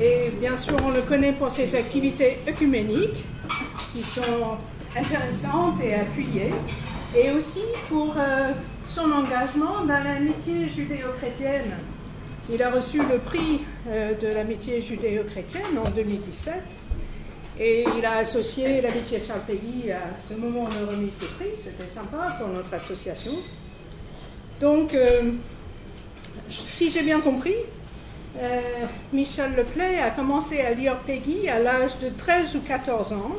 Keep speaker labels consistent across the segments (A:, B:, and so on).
A: Et bien sûr, on le connaît pour ses activités œcuméniques qui sont intéressantes et appuyées, et aussi pour euh, son engagement dans l'amitié judéo-chrétienne. Il a reçu le prix euh, de l'amitié judéo-chrétienne en 2017 et il a associé l'amitié Charles à ce moment de remise de prix. C'était sympa pour notre association. Donc, euh, si j'ai bien compris, euh, Michel Leplay a commencé à lire Peggy à l'âge de 13 ou 14 ans.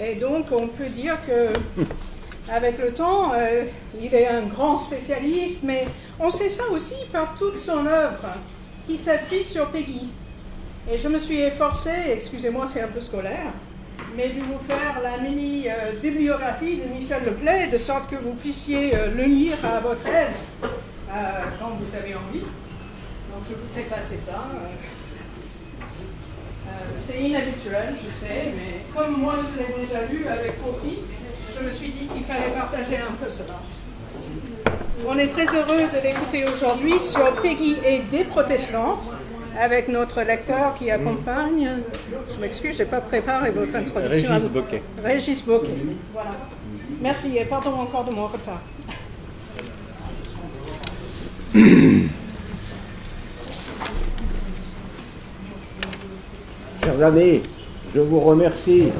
A: Et donc, on peut dire que, avec le temps, euh, il est un grand spécialiste, mais on sait ça aussi par toute son œuvre qui s'appuie sur Peggy. Et je me suis efforcée, excusez-moi, c'est un peu scolaire, mais de vous faire la mini bibliographie de Michel Leplay, de sorte que vous puissiez le lire à votre aise quand vous avez envie. Donc je vous fais passer ça. Euh, c'est inhabituel, je sais, mais comme moi je l'ai déjà lu avec Kofi, je me suis dit qu'il fallait partager un peu cela. On est très heureux de l'écouter aujourd'hui sur Peggy et des protestants avec notre lecteur qui accompagne. Je m'excuse, je n'ai pas préparé votre introduction.
B: Régis Boquet.
A: Régis Boquet. Voilà. Merci et pardon encore de mon retard.
C: Chers amis, je vous remercie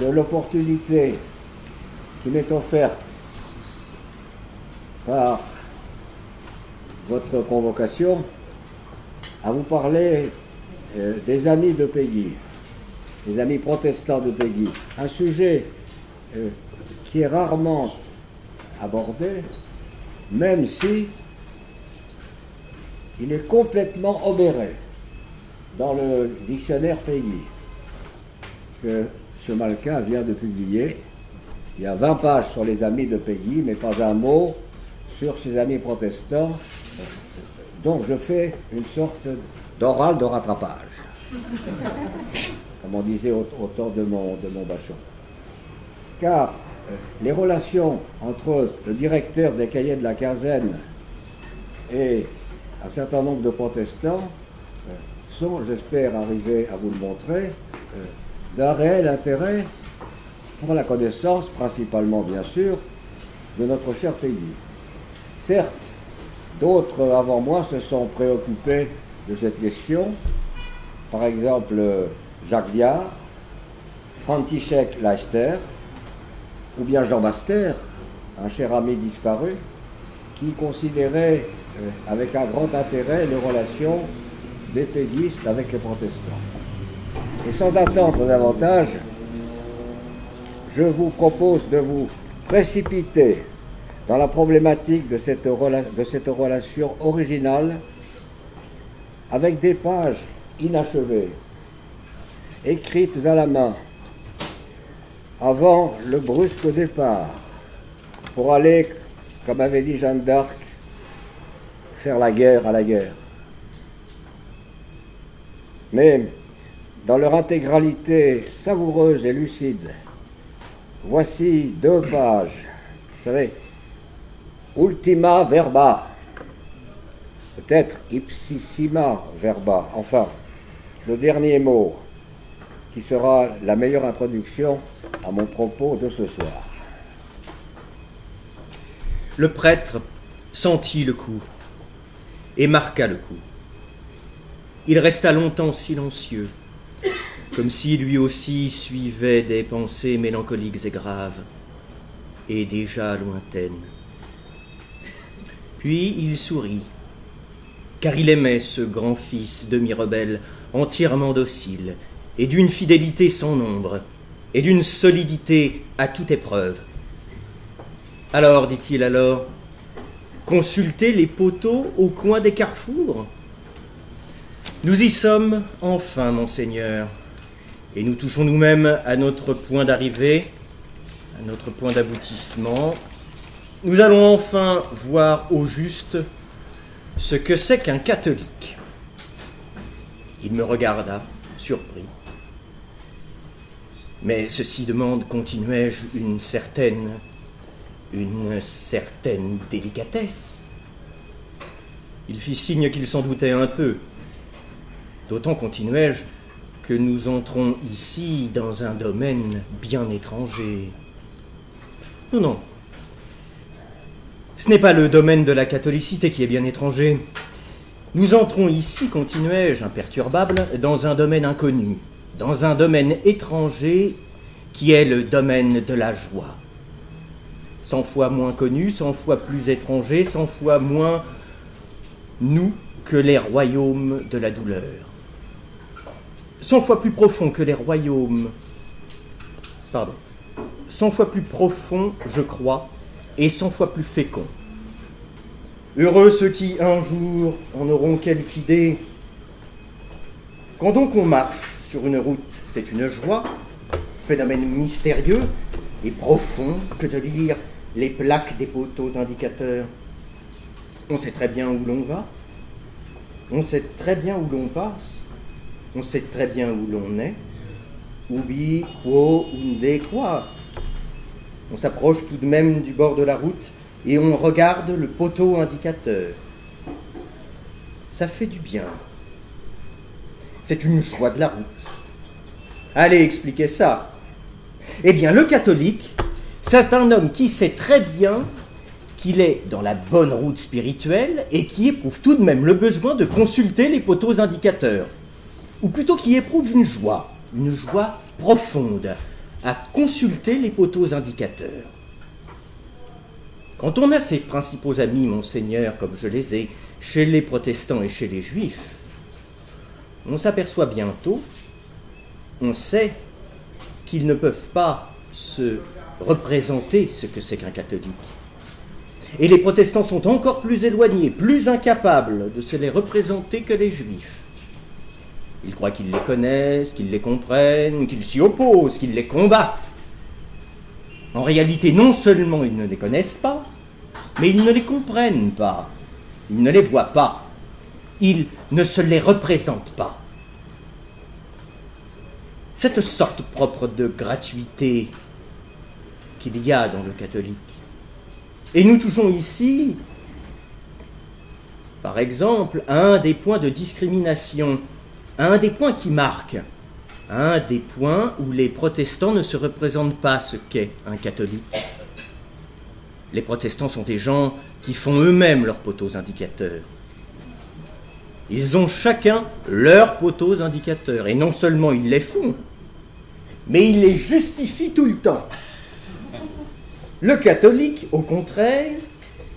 C: de l'opportunité qui m'est offerte par votre convocation à vous parler euh, des amis de Peggy, des amis protestants de Peggy. Un sujet euh, qui est rarement abordé, même si il est complètement obéré dans le dictionnaire Peggy que ce Malkin vient de publier. Il y a 20 pages sur les amis de Peggy, mais pas un mot sur ses amis protestants. Donc je fais une sorte d'oral de rattrapage, comme on disait au, temps de mon, de mon bachon. Car euh, les relations entre le directeur des cahiers de la quinzaine et un certain nombre de protestants sont, j'espère arriver à vous le montrer, euh, d'un réel intérêt pour la connaissance, principalement bien sûr, de notre cher pays. Certes, d'autres avant moi se sont préoccupés de cette question, par exemple Jacques Viard, František Leister, ou bien Jean Baster, un cher ami disparu, qui considérait euh, avec un grand intérêt les relations des pédistes avec les protestants. Et sans attendre davantage, je vous propose de vous précipiter dans la problématique de cette relation originale avec des pages inachevées, écrites à la main, avant le brusque départ, pour aller, comme avait dit Jeanne d'Arc, faire la guerre à la guerre mais dans leur intégralité savoureuse et lucide. Voici deux pages, vous savez, ultima verba, peut-être ipsissima verba, enfin, le dernier mot, qui sera la meilleure introduction à mon propos de ce soir.
B: Le prêtre sentit le coup et marqua le coup. Il resta longtemps silencieux, comme si lui aussi suivait des pensées mélancoliques et graves, et déjà lointaines. Puis il sourit, car il aimait ce grand fils demi-rebelle, entièrement docile, et d'une fidélité sans nombre, et d'une solidité à toute épreuve. Alors, dit-il alors, consultez les poteaux au coin des carrefours? Nous y sommes enfin, monseigneur, et nous touchons nous-mêmes à notre point d'arrivée, à notre point d'aboutissement. Nous allons enfin voir au juste ce que c'est qu'un catholique. Il me regarda, surpris. Mais ceci demande, continuai-je, une certaine, une certaine délicatesse. Il fit signe qu'il s'en doutait un peu, D'autant, continuai-je, que nous entrons ici dans un domaine bien étranger. Non, non. Ce n'est pas le domaine de la catholicité qui est bien étranger. Nous entrons ici, continuai-je, imperturbable, dans un domaine inconnu, dans un domaine étranger qui est le domaine de la joie. Cent fois moins connu, cent fois plus étranger, cent fois moins nous que les royaumes de la douleur. Cent fois plus profond que les royaumes. Pardon. Cent fois plus profond, je crois, et cent fois plus fécond. Heureux ceux qui, un jour, en auront quelque idée. Quand donc on marche sur une route, c'est une joie, phénomène mystérieux et profond que de lire les plaques des poteaux indicateurs. On sait très bien où l'on va, on sait très bien où l'on passe, on sait très bien où l'on est. Ubi, quo, unde, quoi. On s'approche tout de même du bord de la route et on regarde le poteau indicateur. Ça fait du bien. C'est une joie de la route. Allez expliquer ça. Eh bien, le catholique, c'est un homme qui sait très bien qu'il est dans la bonne route spirituelle et qui éprouve tout de même le besoin de consulter les poteaux indicateurs. Ou plutôt qui éprouve une joie, une joie profonde à consulter les poteaux indicateurs. Quand on a ses principaux amis, monseigneur, comme je les ai, chez les protestants et chez les juifs, on s'aperçoit bientôt, on sait qu'ils ne peuvent pas se représenter ce que c'est qu'un catholique. Et les protestants sont encore plus éloignés, plus incapables de se les représenter que les juifs. Ils croient qu'ils les connaissent, qu'ils les comprennent, qu'ils s'y opposent, qu'ils les combattent. En réalité, non seulement ils ne les connaissent pas, mais ils ne les comprennent pas. Ils ne les voient pas. Ils ne se les représentent pas. Cette sorte propre de gratuité qu'il y a dans le catholique. Et nous touchons ici, par exemple, à un des points de discrimination, un des points qui marquent, à un des points où les protestants ne se représentent pas ce qu'est un catholique. Les protestants sont des gens qui font eux-mêmes leurs poteaux indicateurs. Ils ont chacun leurs poteaux indicateurs. Et non seulement ils les font, mais ils les justifient tout le temps. Le catholique, au contraire,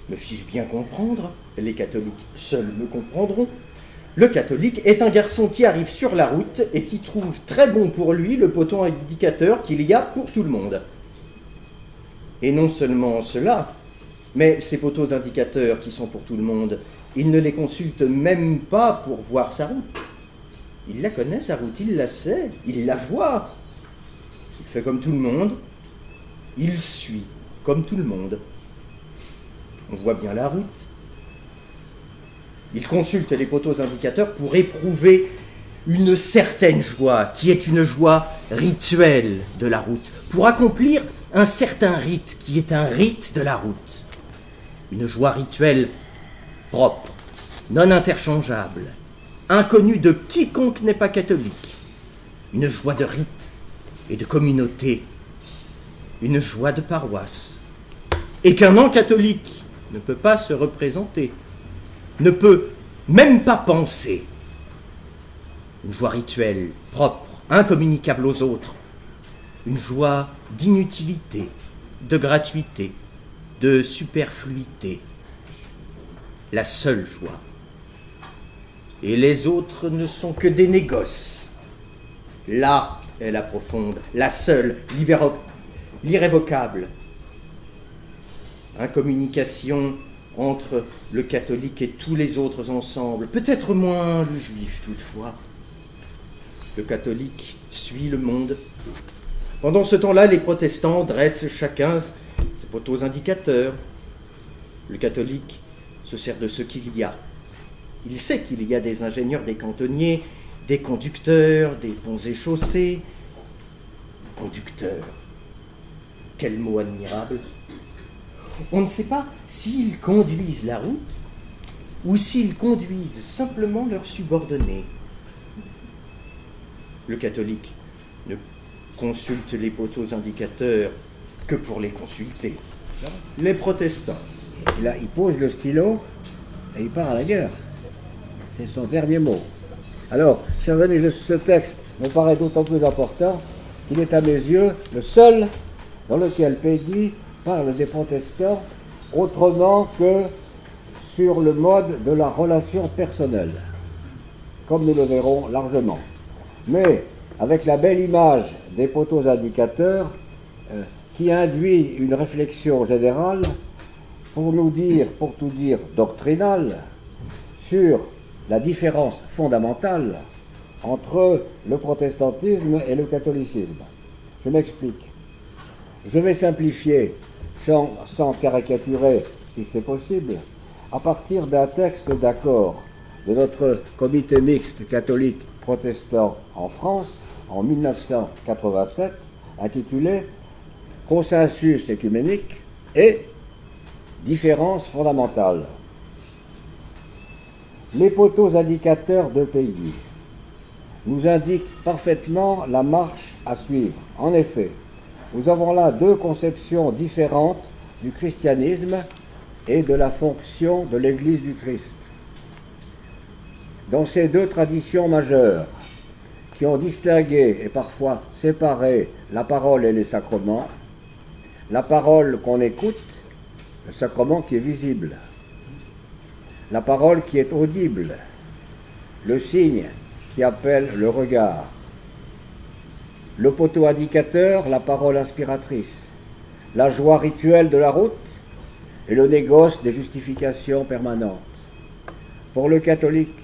B: me fiche bien comprendre, les catholiques seuls me comprendront, le catholique est un garçon qui arrive sur la route et qui trouve très bon pour lui le poteau indicateur qu'il y a pour tout le monde. Et non seulement cela, mais ces poteaux indicateurs qui sont pour tout le monde, il ne les consulte même pas pour voir sa route. Il la connaît, sa route, il la sait, il la voit. Il fait comme tout le monde, il suit comme tout le monde. On voit bien la route. Il consulte les poteaux indicateurs pour éprouver une certaine joie, qui est une joie rituelle de la route, pour accomplir un certain rite qui est un rite de la route. Une joie rituelle propre, non interchangeable, inconnue de quiconque n'est pas catholique. Une joie de rite et de communauté, une joie de paroisse, et qu'un non-catholique ne peut pas se représenter, ne peut même pas penser. Une joie rituelle, propre, incommunicable aux autres, une joie d'inutilité, de gratuité, de superfluité, la seule joie. Et les autres ne sont que des négoces. Là est la profonde, la seule, l'irrévocable. Incommunication entre le catholique et tous les autres ensemble, peut-être moins le juif toutefois. Le catholique suit le monde. Pendant ce temps-là, les protestants dressent chacun ses poteaux indicateurs. Le catholique se sert de ce qu'il y a. Il sait qu'il y a des ingénieurs, des cantonniers, des conducteurs, des ponts et chaussées. Conducteurs. Quel mot admirable. On ne sait pas s'ils conduisent la route ou s'ils conduisent simplement leurs subordonnés. Le catholique ne consulte les poteaux indicateurs que pour les consulter. Les protestants.
C: Là, il pose le stylo et il part à la guerre. C'est son dernier mot. Alors, chers amis, ce texte me paraît d'autant plus important qu'il est à mes yeux le seul dans lequel Peggy parle des protestants autrement que sur le mode de la relation personnelle, comme nous le verrons largement. Mais avec la belle image des poteaux indicateurs euh, qui induit une réflexion générale pour nous dire, pour tout dire, doctrinale sur la différence fondamentale entre le protestantisme et le catholicisme. Je m'explique. Je vais simplifier, sans, caricaturer si c'est possible, à partir d'un texte d'accord de notre comité mixte catholique protestant en France en 1987, intitulé Consensus écuménique et différences fondamentales. Les poteaux indicateurs de pays nous indiquent parfaitement la marche à suivre. En effet, nous avons là deux conceptions différentes du christianisme et de la fonction de l'Église du Christ. Dans ces deux traditions majeures, qui ont distingué et parfois séparé la parole et les sacrements, la parole qu'on écoute, le sacrement qui est visible, la parole qui est audible, le signe qui appelle le regard, le poteau indicateur, la parole inspiratrice, la joie rituelle de la route et le négoce des justifications permanentes. Pour le catholique,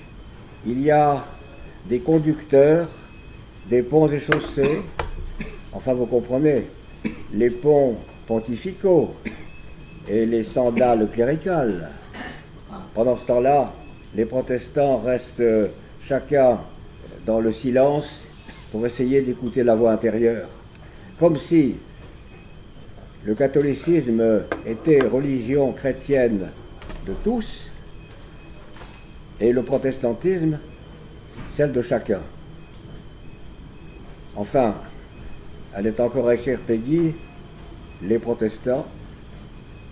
C: il y a des conducteurs, des ponts et chaussées, enfin vous comprenez, les ponts pontificaux et les sandales cléricales. Pendant ce temps-là, les protestants restent chacun dans le silence pour essayer d'écouter la voix intérieure. Comme si le catholicisme était religion chrétienne de tous et le protestantisme celle de chacun. Enfin, elle est encore écrire Peggy, les protestants,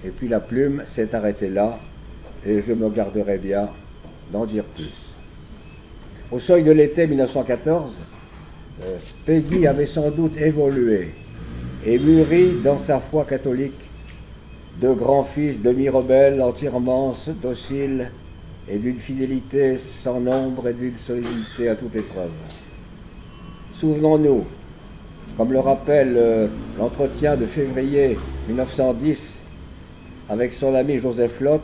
C: et puis la plume s'est arrêtée là, et je me garderai bien d'en dire plus. Au seuil de l'été 1914, euh, Peggy avait sans doute évolué et mûri dans sa foi catholique de grands fils demi-rebelles, entièrement dociles et d'une fidélité sans nombre et d'une solidité à toute épreuve. Souvenons-nous, comme le rappelle euh, l'entretien de février 1910 avec son ami Joseph Lott,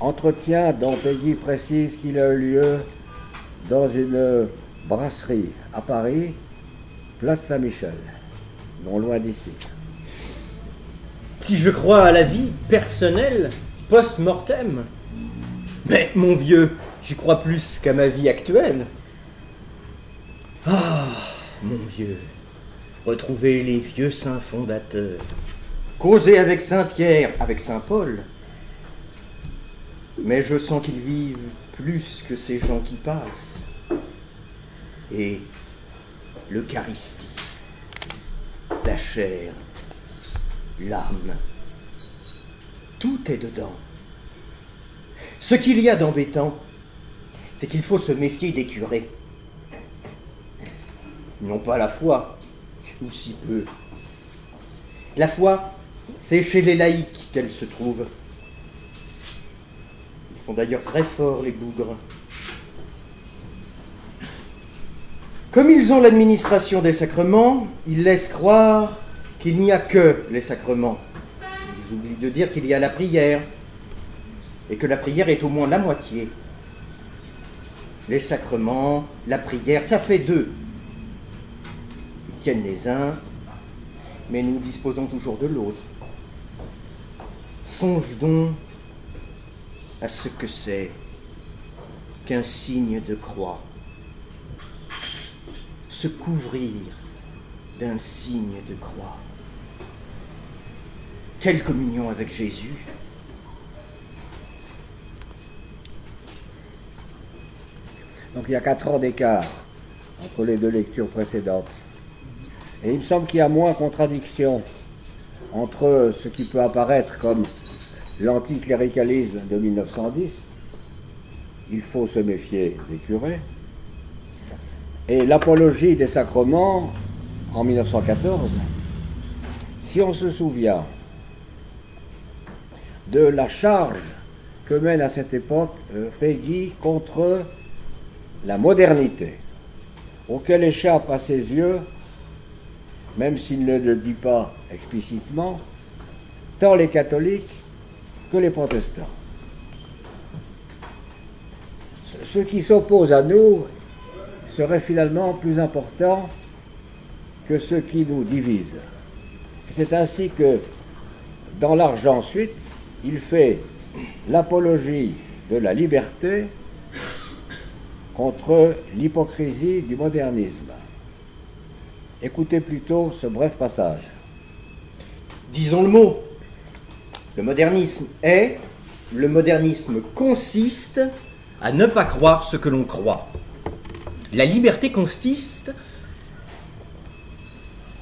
C: entretien dont Peggy précise qu'il a eu lieu dans une brasserie à Paris, place Saint-Michel, non loin d'ici.
B: Si je crois à la vie personnelle post-mortem, mais mon vieux, j'y crois plus qu'à ma vie actuelle. Ah, mon vieux, retrouver les vieux saints fondateurs, causer avec Saint Pierre, avec Saint Paul. Mais je sens qu'ils vivent plus que ces gens qui passent. Et l'Eucharistie, la chair, l'âme, tout est dedans. Ce qu'il y a d'embêtant, c'est qu'il faut se méfier des curés. Ils pas la foi, ou si peu. La foi, c'est chez les laïcs qu'elle se trouve. Sont d'ailleurs très forts, les bougres. Comme ils ont l'administration des sacrements, ils laissent croire qu'il n'y a que les sacrements. Ils oublient de dire qu'il y a la prière, et que la prière est au moins la moitié. Les sacrements, la prière, ça fait deux. Ils tiennent les uns, mais nous disposons toujours de l'autre. Songe donc à ce que c'est qu'un signe de croix. Se couvrir d'un signe de croix. Quelle communion avec Jésus
C: Donc il y a quatre ans d'écart entre les deux lectures précédentes. Et il me semble qu'il y a moins contradiction entre ce qui peut apparaître comme l'anticléricalisme de 1910, il faut se méfier des curés, et l'apologie des sacrements en 1914. Si on se souvient de la charge que mène à cette époque euh, Peggy contre la modernité, auquel échappe à ses yeux, même s'il ne le dit pas explicitement, tant les catholiques que les protestants. Ce qui s'oppose à nous serait finalement plus important que ce qui nous divise. C'est ainsi que, dans l'argent ensuite, il fait l'apologie de la liberté contre l'hypocrisie du modernisme. Écoutez plutôt ce bref passage.
B: Disons le mot. Le modernisme est, le modernisme consiste à ne pas croire ce que l'on croit. La liberté consiste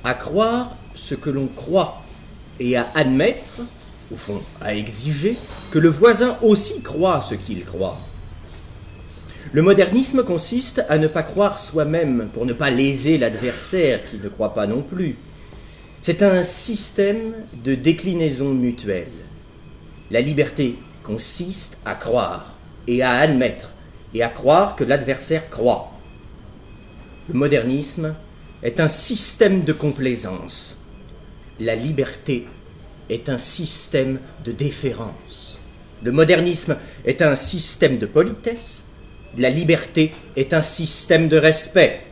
B: à croire ce que l'on croit et à admettre, au fond, à exiger, que le voisin aussi croit ce qu'il croit. Le modernisme consiste à ne pas croire soi-même pour ne pas léser l'adversaire qui ne croit pas non plus. C'est un système de déclinaison mutuelle. La liberté consiste à croire et à admettre et à croire que l'adversaire croit. Le modernisme est un système de complaisance. La liberté est un système de déférence. Le modernisme est un système de politesse. La liberté est un système de respect.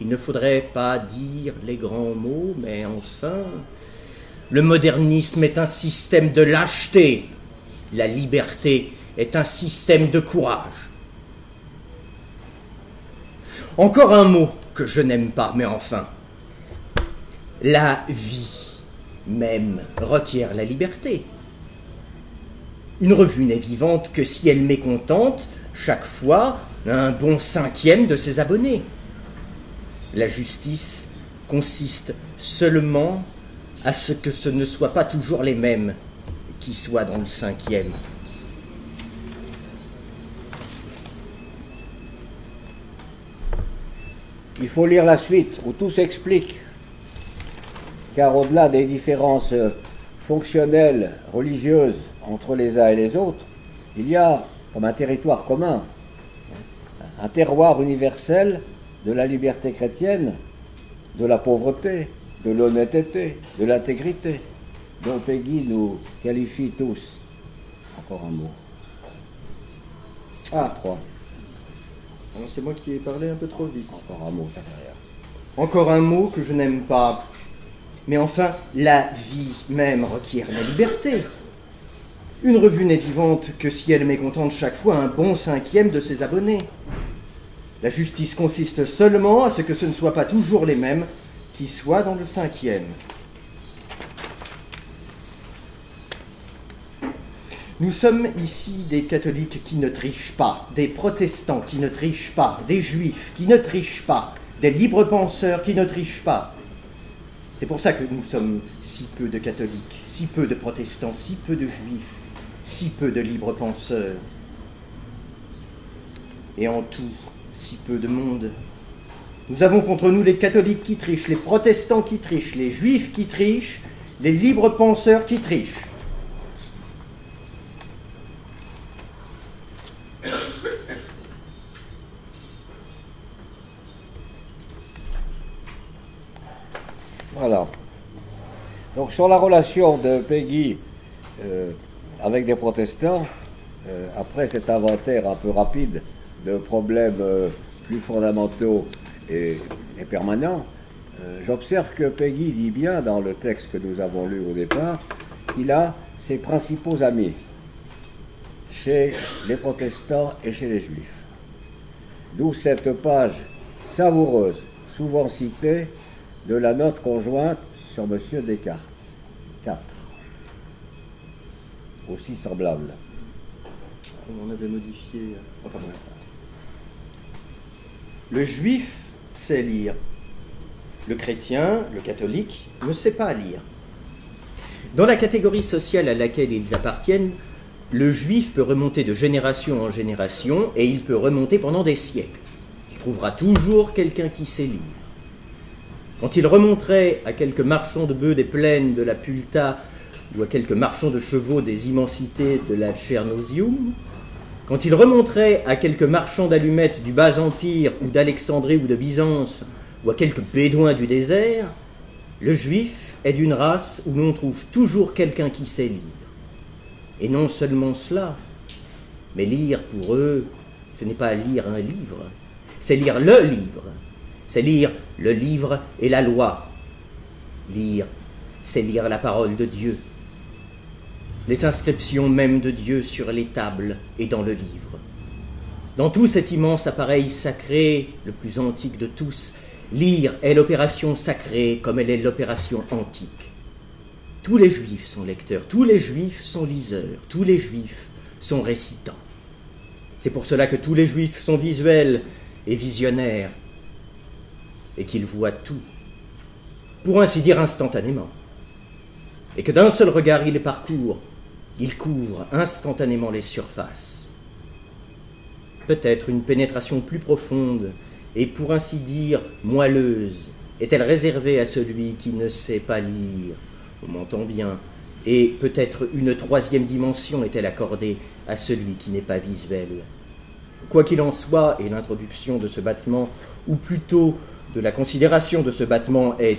B: Il ne faudrait pas dire les grands mots, mais enfin, le modernisme est un système de lâcheté. La liberté est un système de courage. Encore un mot que je n'aime pas, mais enfin. La vie même requiert la liberté. Une revue n'est vivante que si elle mécontente chaque fois un bon cinquième de ses abonnés. La justice consiste seulement à ce que ce ne soient pas toujours les mêmes qui soient dans le cinquième.
C: Il faut lire la suite où tout s'explique. Car au-delà des différences fonctionnelles, religieuses entre les uns et les autres, il y a comme un territoire commun, un terroir universel de la liberté chrétienne, de la pauvreté, de l'honnêteté, de l'intégrité, dont Peggy nous qualifie tous. Encore un mot.
B: Ah, trois. C'est moi qui ai parlé un peu trop vite.
C: Encore un mot,
B: Encore un mot que je n'aime pas. Mais enfin, la vie même requiert la liberté. Une revue n'est vivante que si elle mécontente chaque fois un bon cinquième de ses abonnés. La justice consiste seulement à ce que ce ne soient pas toujours les mêmes qui soient dans le cinquième. Nous sommes ici des catholiques qui ne trichent pas, des protestants qui ne trichent pas, des juifs qui ne trichent pas, des libres penseurs qui ne trichent pas. C'est pour ça que nous sommes si peu de catholiques, si peu de protestants, si peu de juifs, si peu de libres penseurs. Et en tout, si peu de monde. Nous avons contre nous les catholiques qui trichent, les protestants qui trichent, les juifs qui trichent, les libres penseurs qui trichent.
C: Voilà. Donc sur la relation de Peggy euh, avec des protestants, euh, après cet inventaire un peu rapide de problèmes euh, plus fondamentaux et, permanents, j'observe que Peggy dit bien dans le texte que nous avons lu au départ qu'il a ses principaux amis chez les protestants et chez les juifs. D'où cette page savoureuse, souvent citée, de la note conjointe sur M. Descartes. 4. Aussi semblable.
B: On avait modifié. Enfin Le juif sait lire. Le chrétien, le catholique, ne sait pas lire. Dans la catégorie sociale à laquelle ils appartiennent, le juif peut remonter de génération en génération et il peut remonter pendant des siècles. Il trouvera toujours quelqu'un qui sait lire. Quand il remonterait à quelques marchands de bœufs des plaines de la Pulta ou à quelques marchands de chevaux des immensités de la Chernosium, quand il remonterait à quelques marchands d'allumettes du Bas-Empire ou d'Alexandrie ou de Byzance ou à quelques bédouins du désert, le juif est d'une race où l'on trouve toujours quelqu'un qui sait lire. Et non seulement cela, mais lire pour eux, ce n'est pas lire un livre, c'est lire le livre. C'est lire le livre et la loi. Lire, c'est lire la parole de Dieu. Les inscriptions même de Dieu sur les tables et dans le livre. Dans tout cet immense appareil sacré, le plus antique de tous, lire est l'opération sacrée comme elle est l'opération antique. Tous les juifs sont lecteurs, tous les juifs sont liseurs, tous les juifs sont récitants. C'est pour cela que tous les juifs sont visuels et visionnaires, et qu'ils voient tout, pour ainsi dire instantanément, et que d'un seul regard il les parcourt, il couvre instantanément les surfaces. Peut-être une pénétration plus profonde et pour ainsi dire moelleuse est-elle réservée à celui qui ne sait pas lire, on m'entend bien, et peut-être une troisième dimension est-elle accordée à celui qui n'est pas visuel. Quoi qu'il en soit, et l'introduction de ce battement, ou plutôt de la considération de ce battement est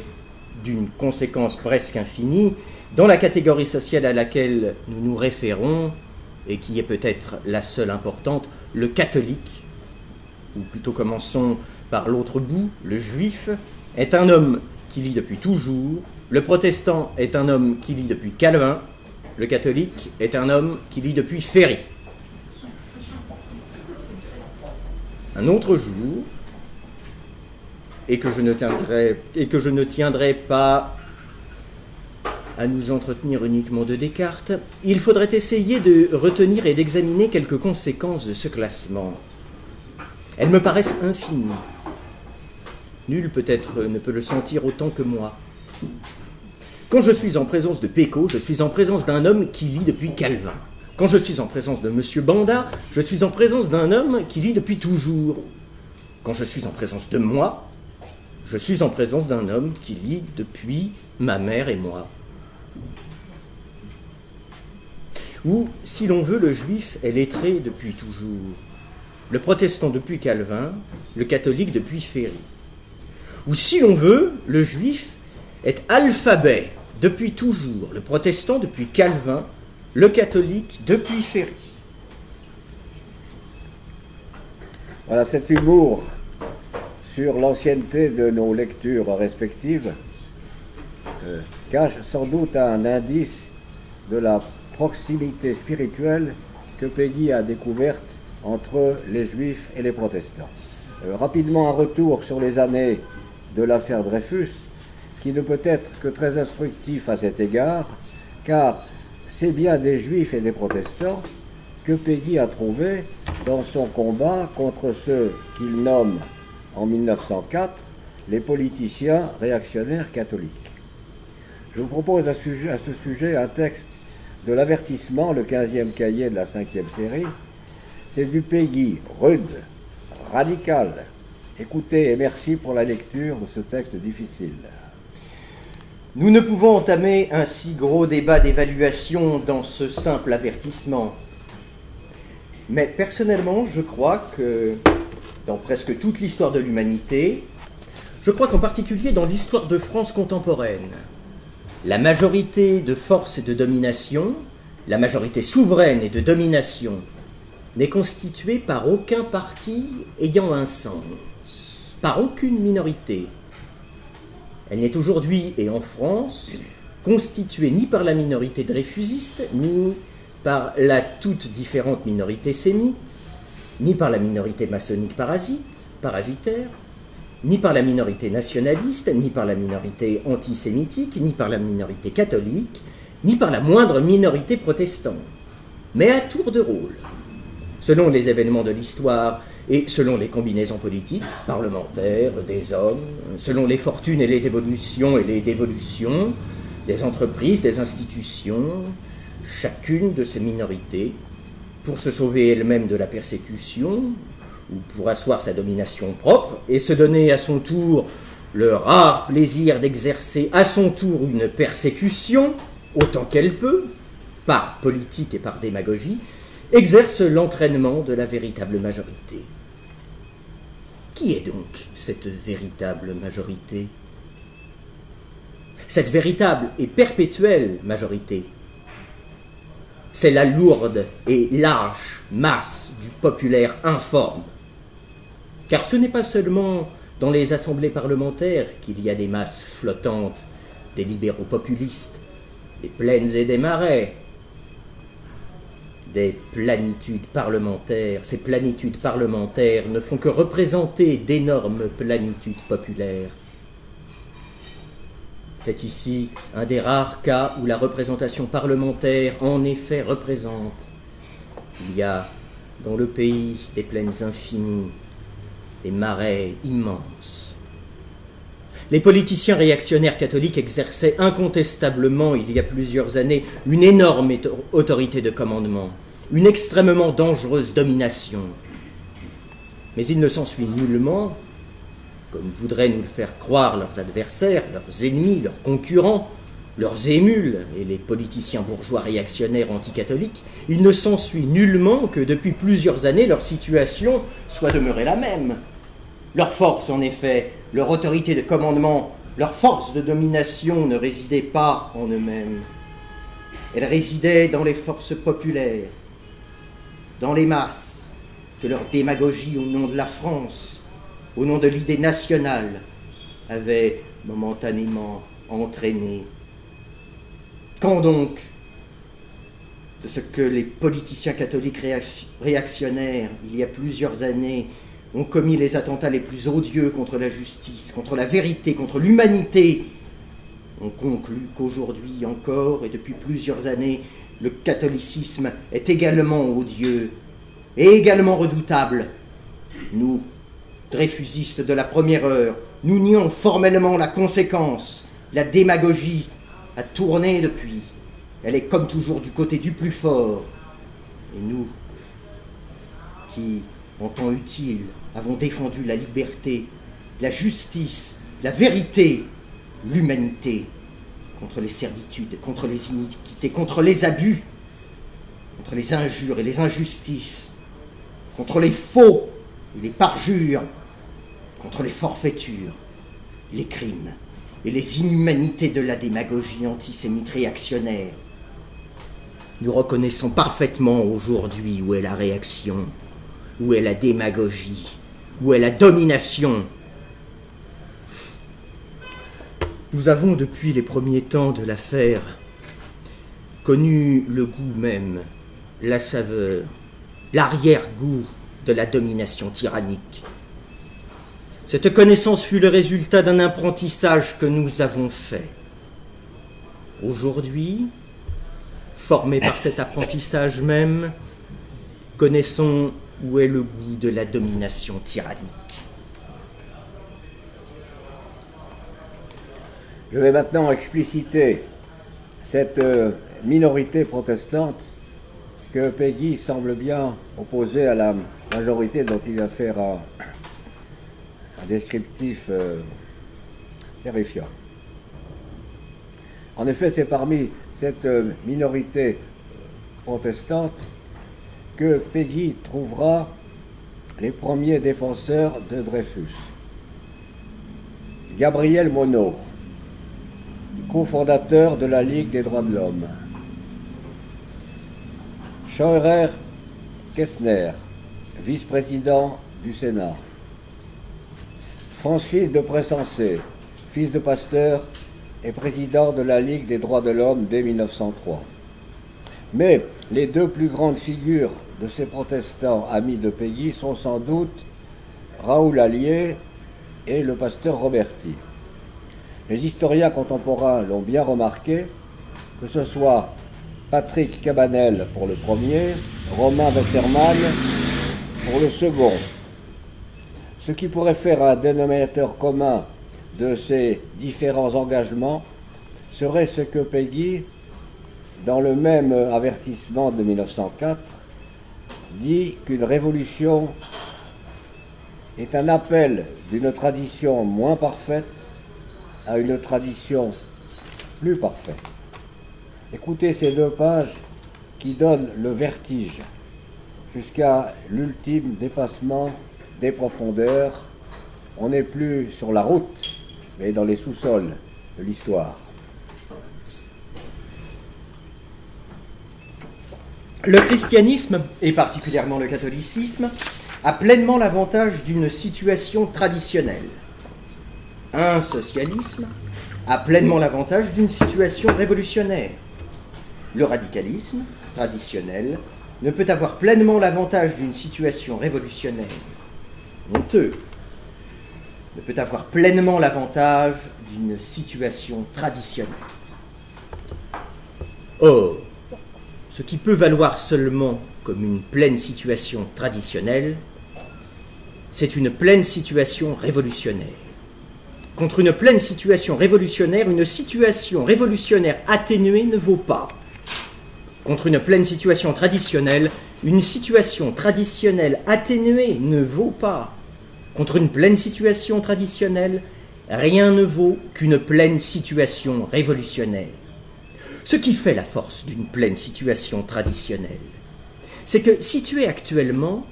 B: d'une conséquence presque infinie, dans la catégorie sociale à laquelle nous nous référons, et qui est peut-être la seule importante, le catholique, ou plutôt commençons par l'autre bout, le juif, est un homme qui lit depuis toujours, le protestant est un homme qui lit depuis Calvin, le catholique est un homme qui lit depuis Ferry. Un autre jour, et que je ne tiendrai, et que je ne tiendrai pas à nous entretenir uniquement de Descartes, il faudrait essayer de retenir et d'examiner quelques conséquences de ce classement. Elles me paraissent infinies. Nul peut-être ne peut le sentir autant que moi. Quand je suis en présence de Péco, je suis en présence d'un homme qui lit depuis Calvin. Quand je suis en présence de Monsieur Banda, je suis en présence d'un homme qui lit depuis toujours. Quand je suis en présence de moi, je suis en présence d'un homme qui lit depuis ma mère et moi. Ou, si l'on veut, le juif est lettré depuis toujours, le protestant depuis Calvin, le catholique depuis Ferry. Ou, si l'on veut, le juif est alphabet depuis toujours, le protestant depuis Calvin, le catholique depuis Ferry.
C: Voilà cet humour sur l'ancienneté de nos lectures respectives euh, cache sans doute un indice de la proximité spirituelle que Peggy a découverte entre les juifs et les protestants. Euh, rapidement un retour sur les années de l'affaire Dreyfus, qui ne peut être que très instructif à cet égard, car c'est bien des juifs et des protestants que Peggy a trouvé dans son combat contre ceux qu'il nomme en 1904 les politiciens réactionnaires catholiques. Je vous propose à, ce sujet un texte de l'avertissement, le 15e cahier de la 5e série. C'est du Peggy, rude, radical. Écoutez et merci pour la lecture de ce texte difficile.
B: Nous ne pouvons entamer un si gros débat d'évaluation dans ce simple avertissement. Mais personnellement, je crois que dans presque toute l'histoire de l'humanité, je crois qu'en particulier dans l'histoire de France contemporaine, la majorité de force et de domination, la majorité souveraine et de domination, n'est constituée par aucun parti ayant un sens, par aucune minorité. Elle n'est aujourd'hui, et en France, constituée ni par la minorité dreyfusiste, ni par la toute différente minorité sémite, ni par la minorité maçonnique parasite, parasitaire, ni par la minorité nationaliste, ni par la minorité antisémitique, ni par la minorité catholique, ni par la moindre minorité protestante, mais à tour de rôle. Selon les événements de l'histoire et selon les combinaisons politiques, parlementaires, des hommes, selon les fortunes et les évolutions et les dévolutions, des entreprises, des institutions, chacune de ces minorités, pour se sauver elle-même de la persécution, ou pour asseoir sa domination propre, et se donner à son tour le rare plaisir d'exercer à son tour une persécution, autant qu'elle peut, par politique et par démagogie, exerce l'entraînement de la véritable majorité. Qui est donc cette véritable majorité? Cette véritable et perpétuelle majorité, c'est la lourde et lâche masse du populaire informe. Car ce n'est pas seulement dans les assemblées parlementaires qu'il y a des masses flottantes, des libéraux populistes, des plaines et des marais, des planitudes parlementaires. Ces planitudes parlementaires ne font que représenter d'énormes planitudes populaires. C'est ici un des rares cas où la représentation parlementaire en effet représente. Il y a dans le pays des plaines infinies, marais immenses. Les politiciens réactionnaires catholiques exerçaient incontestablement, il y a plusieurs années, une énorme autorité de commandement, une extrêmement dangereuse domination. Mais il ne s'ensuit nullement, comme voudraient nous le faire croire leurs adversaires, leurs ennemis, leurs concurrents, leurs émules et les politiciens bourgeois réactionnaires anticatholiques, il ne s'ensuit nullement que depuis plusieurs années leur situation soit demeurée la même. Leur force, en effet, leur autorité de commandement, leur force de domination ne résidait pas en eux-mêmes. Elle résidait dans les forces populaires, dans les masses, que leur démagogie au nom de la France, au nom de l'idée nationale, avait momentanément entraîné. Quand donc de ce que les politiciens catholiques réactionnaires, il y a plusieurs années, ont commis les attentats les plus odieux contre la justice, contre la vérité, contre l'humanité, on conclut qu'aujourd'hui encore et depuis plusieurs années, le catholicisme est également odieux et également redoutable. Nous, Dreyfusistes de la première heure, nous nions formellement la conséquence. La démagogie a tourné depuis. Elle est comme toujours du côté du plus fort. Et nous, qui, en temps utile, avons défendu la liberté, la justice, la vérité, l'humanité, contre les servitudes, contre les iniquités, contre les abus, contre les injures et les injustices, contre les faux et les parjures, contre les forfaitures, les crimes et les inhumanités de la démagogie antisémite réactionnaire. Nous reconnaissons parfaitement aujourd'hui où est la réaction, où est la démagogie, où est la domination. Nous avons depuis les premiers temps de l'affaire connu le goût même, la saveur, l'arrière-goût de la domination tyrannique. Cette connaissance fut le résultat d'un apprentissage que nous avons fait. Aujourd'hui, formés par cet apprentissage même, connaissons où est le goût de la domination tyrannique
C: Je vais maintenant expliciter cette euh, minorité protestante que Peggy semble bien opposer à la majorité dont il va faire un, descriptif euh, terrifiant. En effet, c'est parmi cette euh, minorité protestante que Peggy trouvera les premiers défenseurs de Dreyfus. Gabriel Monod, cofondateur de la Ligue des droits de l'homme. Scheurer Kessner, vice-président du Sénat. Francis de Pressensé, fils de pasteur et président de la Ligue des droits de l'homme dès 1903. Mais les deux plus grandes figures de ces protestants amis de Peggy sont sans doute Raoul Allier et le pasteur Roberti. Les historiens contemporains l'ont bien remarqué, que ce soit Patrick Cabanel pour le premier, Romain Wettermann pour le second, Ce qui pourrait faire un dénominateur commun de ces différents engagements serait ce que Peggy, dans le même avertissement de 1904, dit qu'une révolution est un appel d'une tradition moins parfaite à une tradition plus parfaite. Écoutez ces deux pages qui donnent le vertige jusqu'à l'ultime dépassement des profondeurs. On n'est plus sur la route, mais dans les sous-sols de l'histoire.
B: Le christianisme, et particulièrement le catholicisme, a pleinement l'avantage d'une situation traditionnelle. Un socialisme a pleinement l'avantage d'une situation révolutionnaire. Le radicalisme, traditionnel, ne peut avoir pleinement l'avantage d'une situation révolutionnaire. Honteux ne peut avoir pleinement l'avantage d'une situation traditionnelle. Or, ce qui peut valoir seulement comme une pleine situation traditionnelle, c'est une pleine situation révolutionnaire. Contre une pleine situation révolutionnaire, une situation révolutionnaire atténuée ne vaut pas. Contre une pleine situation traditionnelle, une situation traditionnelle atténuée ne vaut pas. Contre une pleine situation traditionnelle, rien ne vaut qu'une pleine situation révolutionnaire. Ce qui fait la force d'une pleine situation traditionnelle, c'est que située actuellement,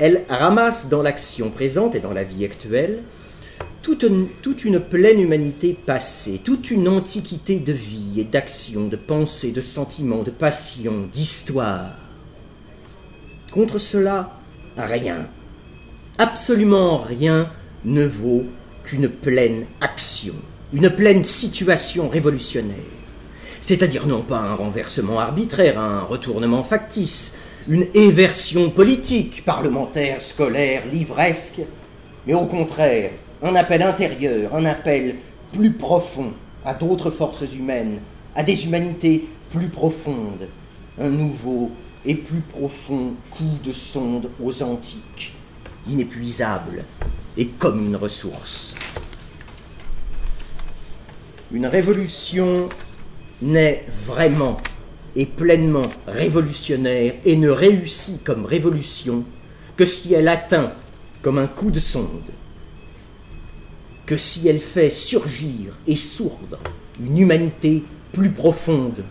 B: elle ramasse dans l'action présente et dans la vie actuelle toute une, pleine humanité passée, toute une antiquité de vie et d'action, de pensée, de sentiments, de passion, d'histoire. Contre cela, rien, absolument rien ne vaut qu'une pleine action, une pleine situation révolutionnaire c'est-à-dire non pas un renversement arbitraire, un retournement factice, une éversion politique, parlementaire, scolaire, livresque, mais au contraire, un appel intérieur, un appel plus profond à d'autres forces humaines, à des humanités plus profondes, un nouveau et plus profond coup de sonde aux antiques, inépuisable et comme une ressource. Une révolution n'est vraiment et pleinement révolutionnaire et ne réussit comme révolution que si elle atteint comme un coup de sonde, que si elle fait surgir et sourde une humanité plus profonde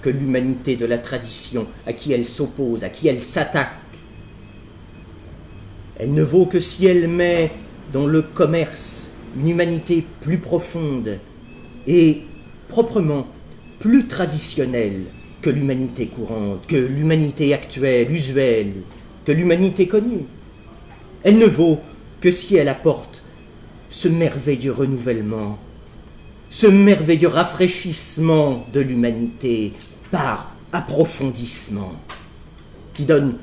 B: que l'humanité de la tradition à qui elle s'oppose, à qui elle s'attaque. Elle ne vaut que si elle met dans le commerce une humanité plus profonde et proprement plus traditionnelle que l'humanité courante, que l'humanité actuelle, usuelle, que l'humanité connue. Elle ne vaut que si elle apporte ce merveilleux renouvellement, ce merveilleux rafraîchissement de l'humanité par approfondissement, qui donne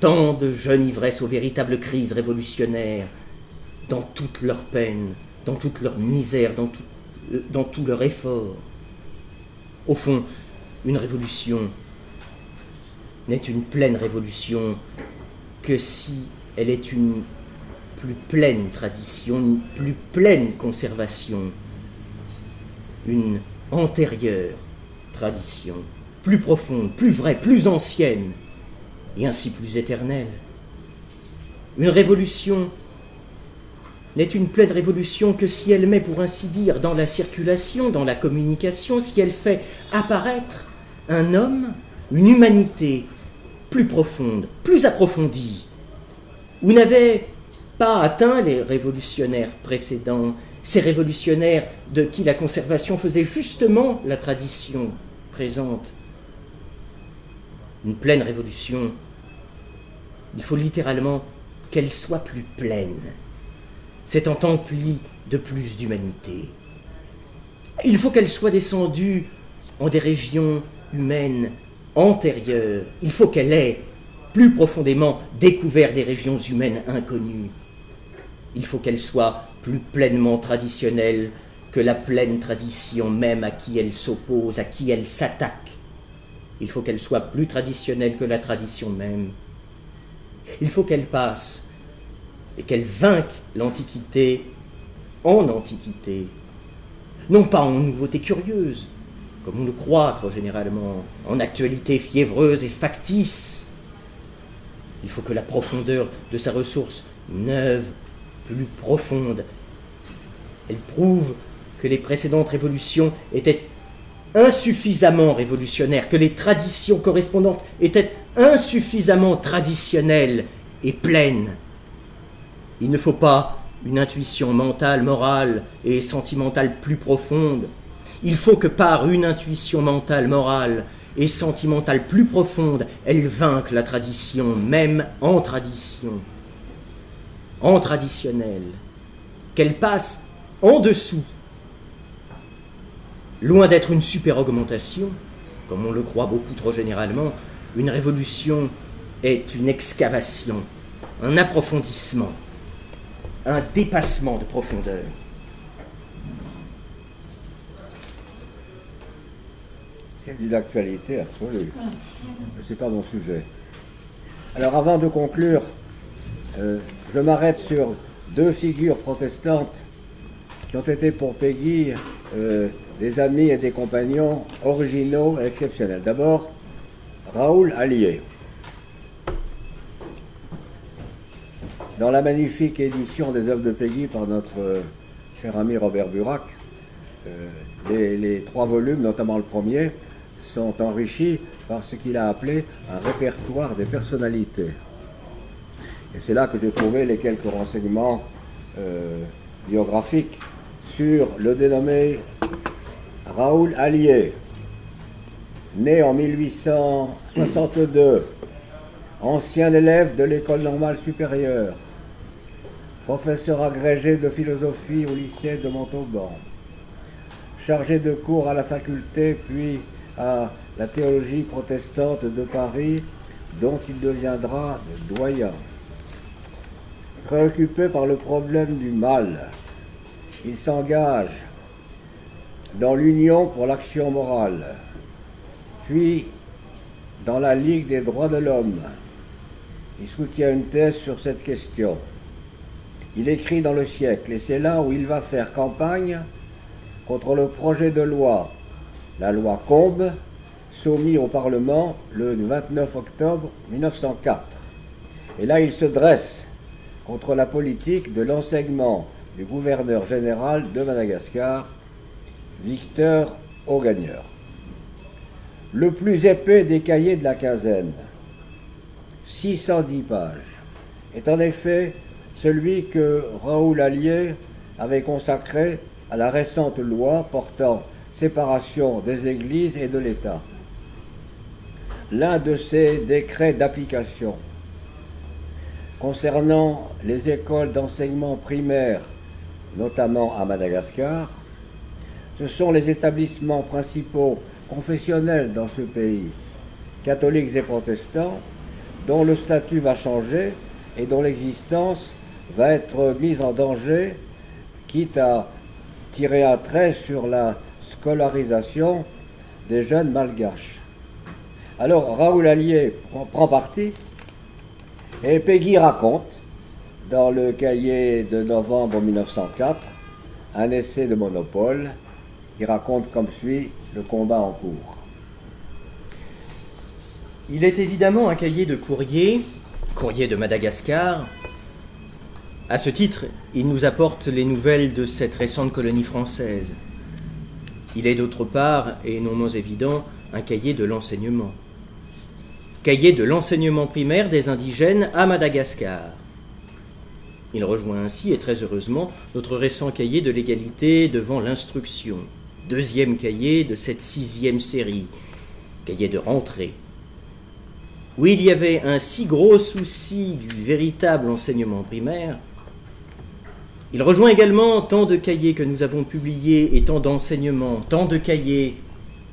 B: tant de jeune ivresse aux véritables crises révolutionnaires, dans toute leur peine, dans toute leur misère, dans tout, dans tout leur effort. Au fond, une révolution n'est une pleine révolution que si elle est une plus pleine tradition, une plus pleine conservation, une antérieure tradition, plus profonde, plus vraie, plus ancienne, et ainsi plus éternelle. Une révolution n'est une pleine révolution que si elle met, pour ainsi dire, dans la circulation, dans la communication, si elle fait apparaître un homme, une humanité plus profonde, plus approfondie, où n'avaient pas atteint les révolutionnaires précédents, ces révolutionnaires de qui la conservation faisait justement la tradition présente. Une pleine révolution, il faut littéralement qu'elle soit plus pleine, s'étant emplie de plus d'humanité. Il faut qu'elle soit descendue en des régions humaines antérieures. Il faut qu'elle ait plus profondément découvert des régions humaines inconnues. Il faut qu'elle soit plus pleinement traditionnelle que la pleine tradition même à qui elle s'oppose, à qui elle s'attaque. Il faut qu'elle soit plus traditionnelle que la tradition même. Il faut qu'elle passe et qu'elle vainque l'Antiquité en Antiquité, non pas en nouveauté curieuse, comme on le croit trop généralement, en actualité fiévreuse et factice. Il faut que la profondeur de sa ressource neuve, plus profonde, elle prouve que les précédentes révolutions étaient insuffisamment révolutionnaires, que les traditions correspondantes étaient insuffisamment traditionnelles et pleines. Il ne faut pas une intuition mentale, morale et sentimentale plus profonde. Il faut que par une intuition mentale, morale et sentimentale plus profonde, elle vainque la tradition, même en tradition, en traditionnel, qu'elle passe en dessous, loin d'être une super augmentation, comme on le croit beaucoup trop généralement, une révolution est une excavation, un approfondissement un dépassement de profondeur.
C: C'est une actualité absolue? Ce n'est pas mon sujet. Alors avant de conclure, euh, je m'arrête sur deux figures protestantes qui ont été pour Peggy euh, des amis et des compagnons originaux et exceptionnels. D'abord, Raoul Allier. Dans la magnifique édition des œuvres de Peggy par notre euh, cher ami Robert Burac, euh, les, trois volumes, notamment le premier, sont enrichis par ce qu'il a appelé un répertoire des personnalités. Et c'est là que j'ai trouvé les quelques renseignements euh, biographiques sur le dénommé Raoul Allier, né en 1862, ancien élève de l'école normale supérieure, professeur agrégé de philosophie au lycée de Montauban, chargé de cours à la faculté puis à la théologie protestante de Paris, dont il deviendra doyen. Préoccupé par le problème du mal, il s'engage dans l'Union pour l'action morale, puis dans la Ligue des droits de l'homme. Il soutient une thèse sur cette question. Il écrit dans le siècle, et c'est là où il va faire campagne contre le projet de loi, la loi Combe, soumis au Parlement le 29 octobre 1904. Et là, il se dresse contre la politique de l'enseignement du gouverneur général de Madagascar, Victor Augagneur. Le plus épais des cahiers de la quinzaine, 610 pages, est en effet celui que Raoul Allier avait consacré à la récente loi portant séparation des églises et de l'État. L'un de ces décrets d'application concernant les écoles d'enseignement primaire, notamment à Madagascar, ce sont les établissements principaux confessionnels dans ce pays, catholiques et protestants, dont le statut va changer et dont l'existence va être mise en danger, quitte à tirer un trait sur la scolarisation des jeunes malgaches. Alors Raoul Allier prend, parti et Peggy raconte dans le cahier de novembre 1904 un essai de Monopole. Il raconte comme suit le combat en cours.
B: Il est évidemment un cahier de courrier, courrier de Madagascar, à ce titre, il nous apporte les nouvelles de cette récente colonie française. Il est d'autre part, et non moins évident, un cahier de l'enseignement. Cahier de l'enseignement primaire des indigènes à Madagascar. Il rejoint ainsi, et très heureusement, notre récent cahier de l'égalité devant l'instruction, deuxième cahier de cette sixième série, cahier de rentrée. Où il y avait un si gros souci du véritable enseignement primaire, il rejoint également tant de cahiers que nous avons publiés et tant d'enseignements, tant de cahiers,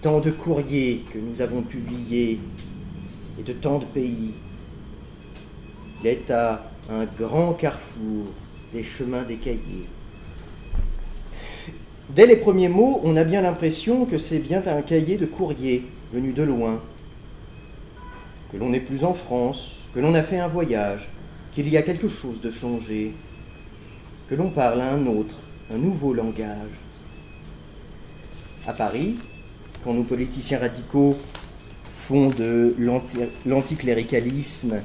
B: tant de courriers que nous avons publiés et de tant de pays. Il est à un grand carrefour des chemins des cahiers. Dès les premiers mots, on a bien l'impression que c'est bien un cahier de courrier venu de loin, que l'on n'est plus en France, que l'on a fait un voyage, qu'il y a quelque chose de changé, que l'on parle un autre, un nouveau langage. À Paris, quand nos politiciens radicaux font de l'anticléricalisme,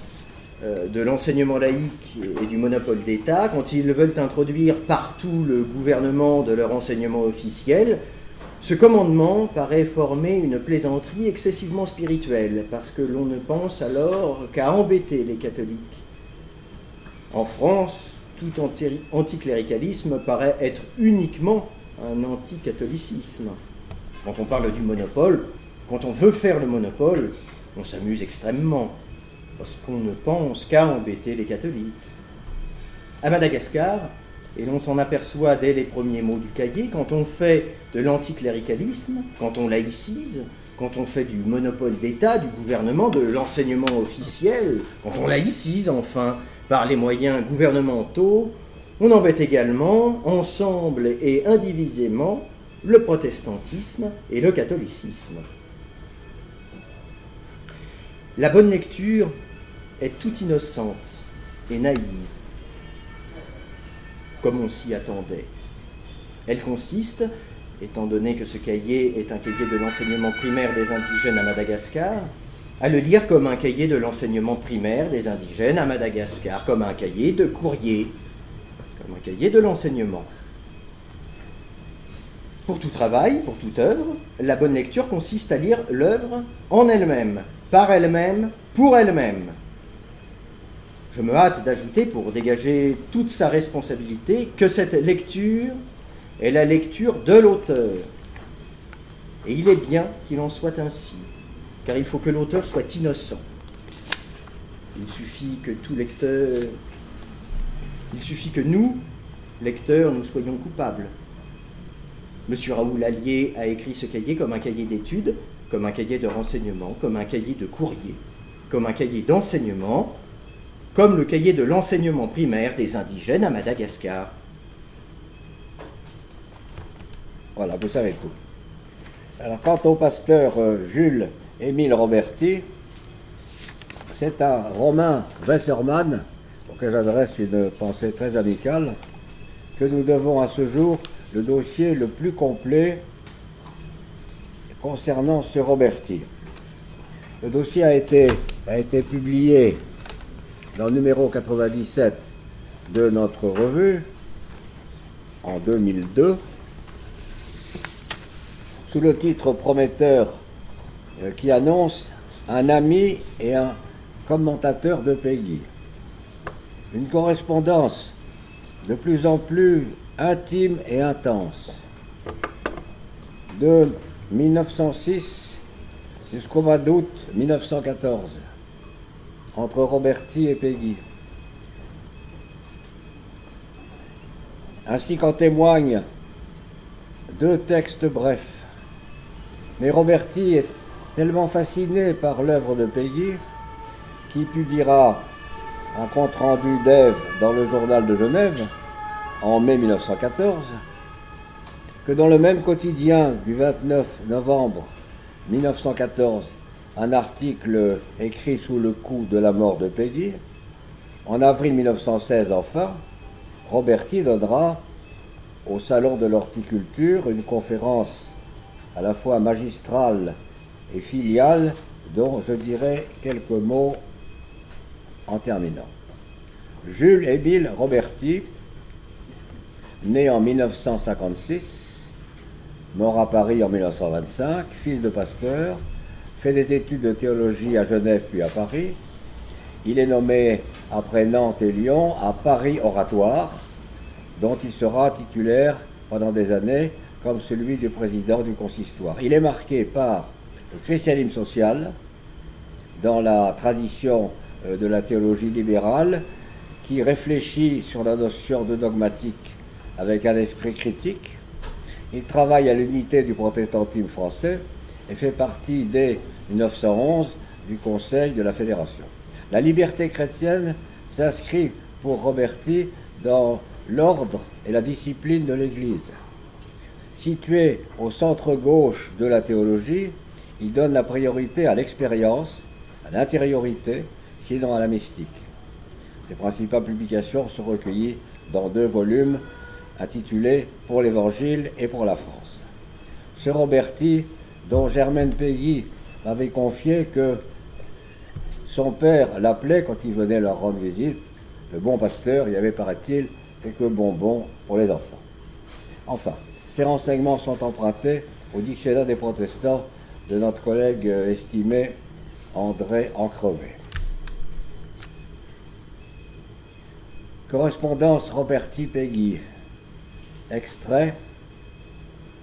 B: euh, de l'enseignement laïque et du monopole d'État, quand ils veulent introduire partout le gouvernement de leur enseignement officiel, ce commandement paraît former une plaisanterie excessivement spirituelle, parce que l'on ne pense alors qu'à embêter les catholiques. En France, tout anticléricalisme paraît être uniquement un anticatholicisme. Quand on parle du monopole, quand on veut faire le monopole, on s'amuse extrêmement, parce qu'on ne pense qu'à embêter les catholiques. À Madagascar, et l'on s'en aperçoit dès les premiers mots du cahier, quand on fait de l'anticléricalisme, quand on laïcise, quand on fait du monopole d'État, du gouvernement, de l'enseignement officiel, quand on laïcise enfin par les moyens gouvernementaux, on embête également, ensemble et indivisément, le protestantisme et le catholicisme. La bonne lecture est toute innocente et naïve, comme on s'y attendait. Elle consiste, étant donné que ce cahier est un cahier de l'enseignement primaire des indigènes à Madagascar, à le lire comme un cahier de l'enseignement primaire des indigènes à Madagascar, comme un cahier de courrier, comme un cahier de l'enseignement. Pour tout travail, pour toute œuvre, la bonne lecture consiste à lire l'œuvre en elle-même, par elle-même, pour elle-même. Je me hâte d'ajouter, pour dégager toute sa responsabilité, que cette lecture est la lecture de l'auteur. Et il est bien qu'il en soit ainsi, car il faut que l'auteur soit innocent. Il suffit que tout lecteur, il suffit que nous, lecteurs, nous soyons coupables. Monsieur Raoul Allier a écrit ce cahier comme un cahier d'études, comme un cahier de renseignement, comme un cahier de courrier, comme un cahier d'enseignement, comme le cahier de l'enseignement primaire des indigènes à Madagascar.
C: Voilà, vous savez tout. Alors, quant au pasteur euh, Jules Émile Roberti, c'est à Romain Wessermann, auquel j'adresse une pensée très amicale, que nous devons à ce jour le dossier le plus complet concernant ce Roberti. Le dossier a été, a été publié dans le numéro 97 de notre revue en 2002 sous le titre prometteur qui annonce un ami et un commentateur de Peggy. Une correspondance de plus en plus intime et intense. De 1906 jusqu'au mois d'août 1914, entre Roberti et Peggy. Ainsi qu'en témoignent deux textes brefs. Mais Roberti est tellement fasciné par l'œuvre de Peggy qui publiera un compte-rendu d'Ève dans le journal de Genève en mai 1914, que dans le même quotidien du 29 novembre 1914, un article écrit sous le coup de la mort de Peggy, en avril 1916 enfin, Roberti donnera au Salon de l'horticulture une conférence à la fois magistrale et filiale dont je dirai quelques mots en terminant. Jules Émile Roberti né en 1956, mort à Paris en 1925, fils de pasteur, fait des études de théologie à Genève puis à Paris. Il est nommé, après Nantes et Lyon, à Paris Oratoire, dont il sera titulaire pendant des années comme celui du président du consistoire. Il est marqué par christianisme social, dans la tradition euh, de la théologie libérale, qui réfléchit sur la notion de dogmatique avec un esprit critique. Il travaille à l'unité du protestantisme français et fait partie dès 1911 du Conseil de la Fédération. La liberté chrétienne s'inscrit pour Roberti dans l'ordre et la discipline de l'Église. Situé au centre-gauche de la théologie, il donne la priorité à l'expérience, à l'intériorité, sinon à la mystique. Ses principales publications sont recueillies dans deux volumes intitulés Pour l'Évangile et pour la France. Ce Roberti, dont Germaine Peggy m'avait confié que son père l'appelait quand il venait leur rendre visite, le bon pasteur, il y avait, paraît-il, quelques bonbons pour les enfants. Enfin, ces renseignements sont empruntés au dictionnaire des protestants de notre collègue estimé André Encrevé. Correspondance Roberti Peggy. Extrait.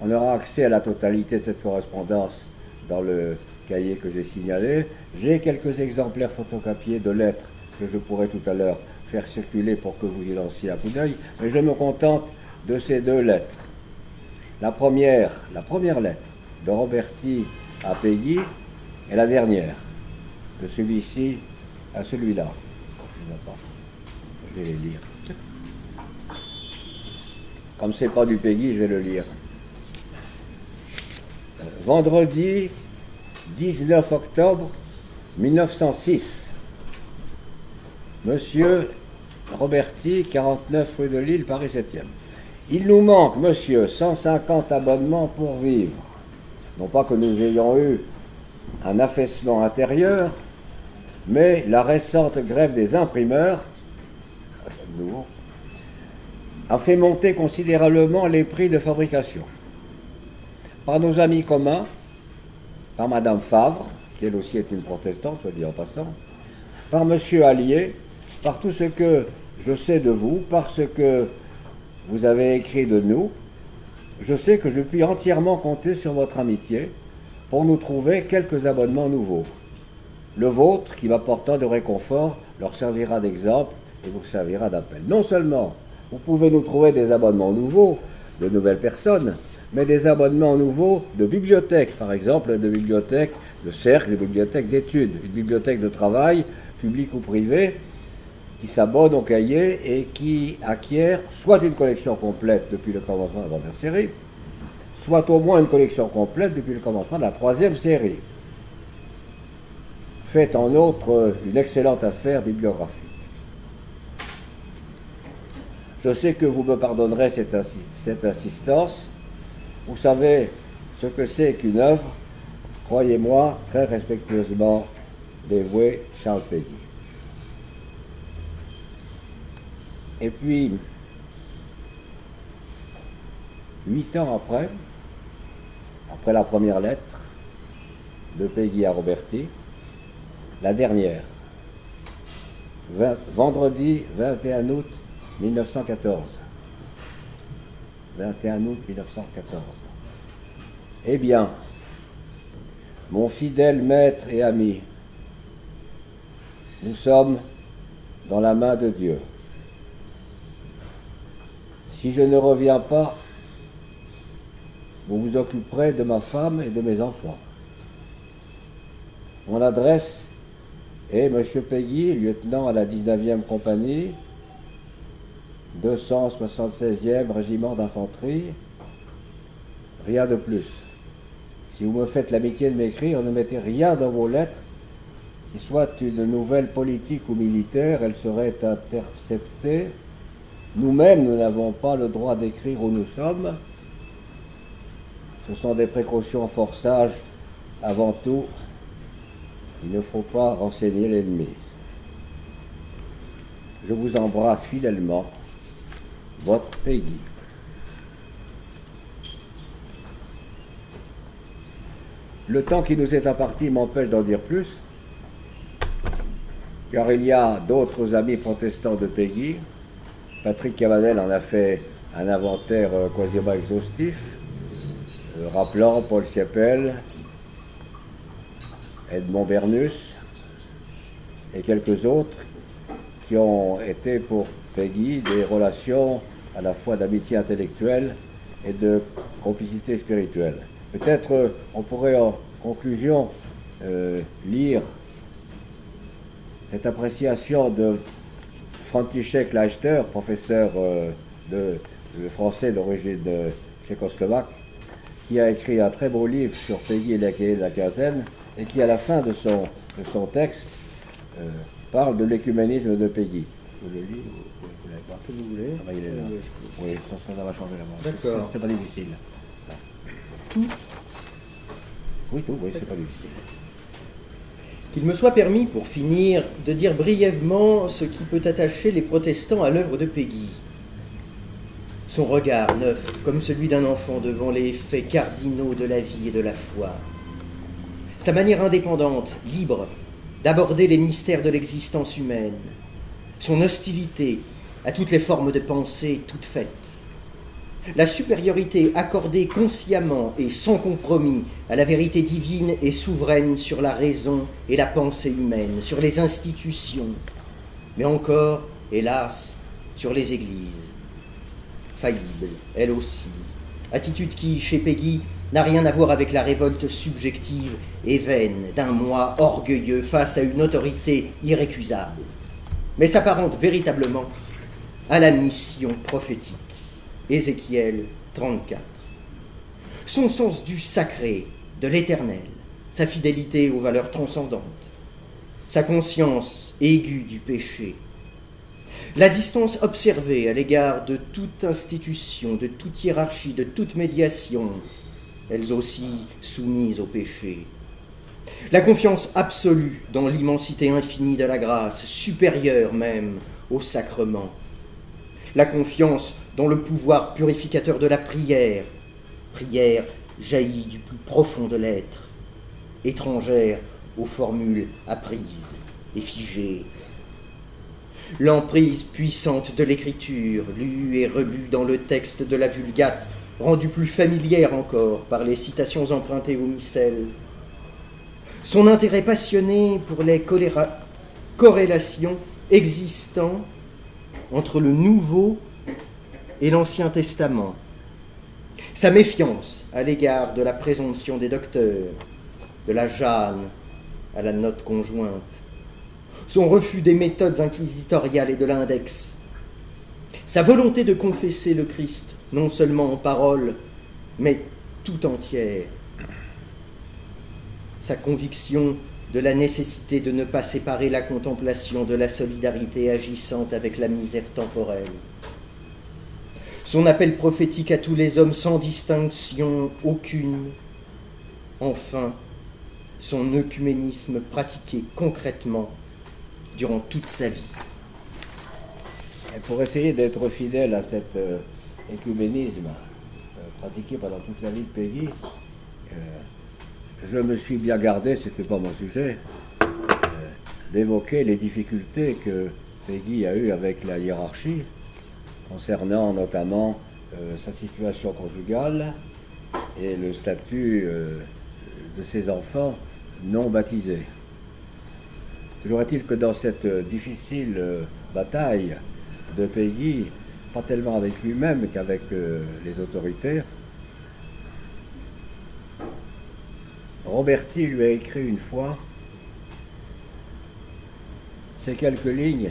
C: On aura accès à la totalité de cette correspondance dans le cahier que j'ai signalé. J'ai quelques exemplaires photocopiés de lettres que je pourrais tout à l'heure faire circuler pour que vous y lanciez un coup d'œil, mais je me contente de ces deux lettres. La première, la première lettre de Roberti à Peggy est la dernière, de celui-ci à celui-là. Je vais les lire. Comme c'est pas du Peggy, je vais le lire. Euh, vendredi 19 octobre 1906. Monsieur Roberti, 49 rue de Lille, Paris 7e. Il nous manque, monsieur, 150 abonnements pour vivre. Non pas que nous ayons eu un affaissement intérieur, mais la récente grève des imprimeurs a fait monter considérablement les prix de fabrication. Par nos amis communs, par Madame Favre, qui elle aussi est une protestante, soit dit en passant, par Monsieur Allier, par tout ce que je sais de vous, parce que vous avez écrit de nous, je sais que je puis entièrement compter sur votre amitié pour nous trouver quelques abonnements nouveaux. Le vôtre, qui m'apportant de réconfort, leur servira d'exemple et vous servira d'appel. Non seulement vous pouvez nous trouver des abonnements nouveaux, de nouvelles personnes, mais des abonnements nouveaux de bibliothèques, par exemple de bibliothèques de cercle, de bibliothèques d'études, une bibliothèque de travail, publique ou privée, qui s'abonne au cahier et qui acquiert soit une collection complète depuis le commencement de la première série, soit au moins une collection complète depuis le commencement de la troisième série. Faites en outre une excellente affaire bibliographique. Je sais que vous me pardonnerez cette, cette insistance. Vous savez ce que c'est qu'une œuvre. Croyez-moi, très respectueusement dévoué Charles Peggy. Et puis, huit ans après, après la première lettre de Peggy à Roberti, la dernière, vendredi 21 août 1914. 21 août 1914. Eh bien, mon fidèle maître et ami, nous sommes dans la main de Dieu. Si je ne reviens pas, vous vous occuperez de ma femme et de mes enfants. Mon adresse est M. Peggy, lieutenant à la 19e compagnie, 276e régiment d'infanterie, rien de plus. Si vous me faites l'amitié de m'écrire, ne mettez rien dans vos lettres qui soit une nouvelle politique ou militaire, elle serait interceptée. Nous-mêmes, nous n'avons pas le droit d'écrire où nous sommes. Ce sont des précautions fort sages. Avant tout, il ne faut pas renseigner l'ennemi. Je vous embrasse fidèlement votre Peggy. Le temps qui nous est imparti m'empêche d'en dire plus, car il y a d'autres amis protestants de Peggy. Patrick Cavanel en a fait un inventaire euh, quasiment exhaustif, euh, rappelant Paul Siepel, Edmond Bernus et quelques autres qui ont été pour Peggy des relations à la fois d'amitié intellectuelle et de complicité spirituelle. Peut-être euh, on pourrait en conclusion lire cette appréciation de František Leister, professeur euh, de, français d'origine tchécoslovaque, qui a écrit un très beau livre sur Peggy et la de la quinzaine, et qui, à la fin de son, de son texte, parle de l'écuménisme de Peggy. vous le lire, vous vous l'avez
B: vous voulez
C: Ah bah, il est là.
B: Euh,
C: Oui, ça, ça va changer la main.
B: D'accord.
C: C'est pas difficile.
B: Tout
C: Oui, tout, oui, c'est pas difficile.
B: Qu'il me soit permis, pour finir, de dire brièvement ce qui peut attacher les protestants à l'œuvre de Peggy. Son regard neuf, comme celui d'un enfant devant les faits cardinaux de la vie et de la foi. Sa manière indépendante, libre, d'aborder les mystères de l'existence humaine. Son hostilité à toutes les formes de pensée toutes faites. La supériorité accordée consciemment et sans compromis à la vérité divine et souveraine sur la raison et la pensée humaine, sur les institutions, mais encore, hélas, sur les églises. Faillible, elle aussi. Attitude qui, chez Peggy, n'a rien à voir avec la révolte subjective et vaine d'un moi orgueilleux face à une autorité irrécusable, mais s'apparente véritablement à la mission prophétique. Ézéchiel 34. Son sens du sacré, de l'éternel, sa fidélité aux valeurs transcendantes, sa conscience aiguë du péché, la distance observée à l'égard de toute institution, de toute hiérarchie, de toute médiation, elles aussi soumises au péché, la confiance absolue dans l'immensité infinie de la grâce, supérieure même au sacrement, la confiance dans le pouvoir purificateur de la prière, prière jaillie du plus profond de l'être, étrangère aux formules apprises et figées. L'emprise puissante de l'écriture, lue et relue dans le texte de la Vulgate, rendue plus familière encore par les citations empruntées au missel. Son intérêt passionné pour les corrélations existant entre le Nouveau et l'Ancien Testament. Sa méfiance à l'égard de la présomption des docteurs, de la Jeanne à la note conjointe. Son refus des méthodes inquisitoriales et de l'index. Sa volonté de confesser le Christ, non seulement en parole, mais tout entière. Sa conviction de la nécessité de ne pas séparer la contemplation de la solidarité agissante avec la misère temporelle. Son appel prophétique à tous les hommes sans distinction aucune. Enfin, son œcuménisme pratiqué concrètement durant toute sa vie.
C: Pour essayer d'être fidèle à cet euh, euh, pratiqué pendant toute la vie de Peggy, euh, je me suis bien gardé, ce n'était pas mon sujet, euh, d'évoquer les difficultés que Peggy a eues avec la hiérarchie, concernant notamment euh, sa situation conjugale et le statut euh, de ses enfants non baptisés. Toujours est-il que dans cette difficile bataille de Peggy, pas tellement avec lui-même qu'avec les autorités, Roberti lui a écrit une fois ces quelques lignes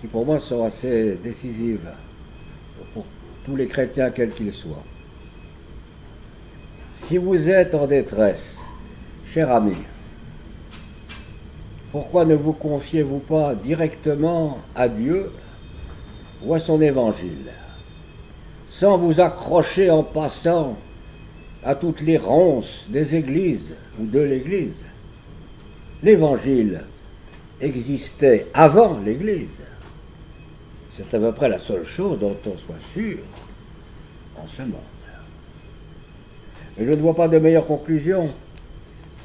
C: qui pour moi sont assez décisives pour tous les chrétiens quels qu'ils soient. Si vous êtes en détresse, cher ami, pourquoi ne vous confiez-vous pas directement à Dieu ou à son évangile, sans vous accrocher en passant à toutes les ronces des églises ou de l'église L'évangile existait avant l'église. C'est à peu près la seule chose dont on soit sûr en ce monde. Et je ne vois pas de meilleure conclusion,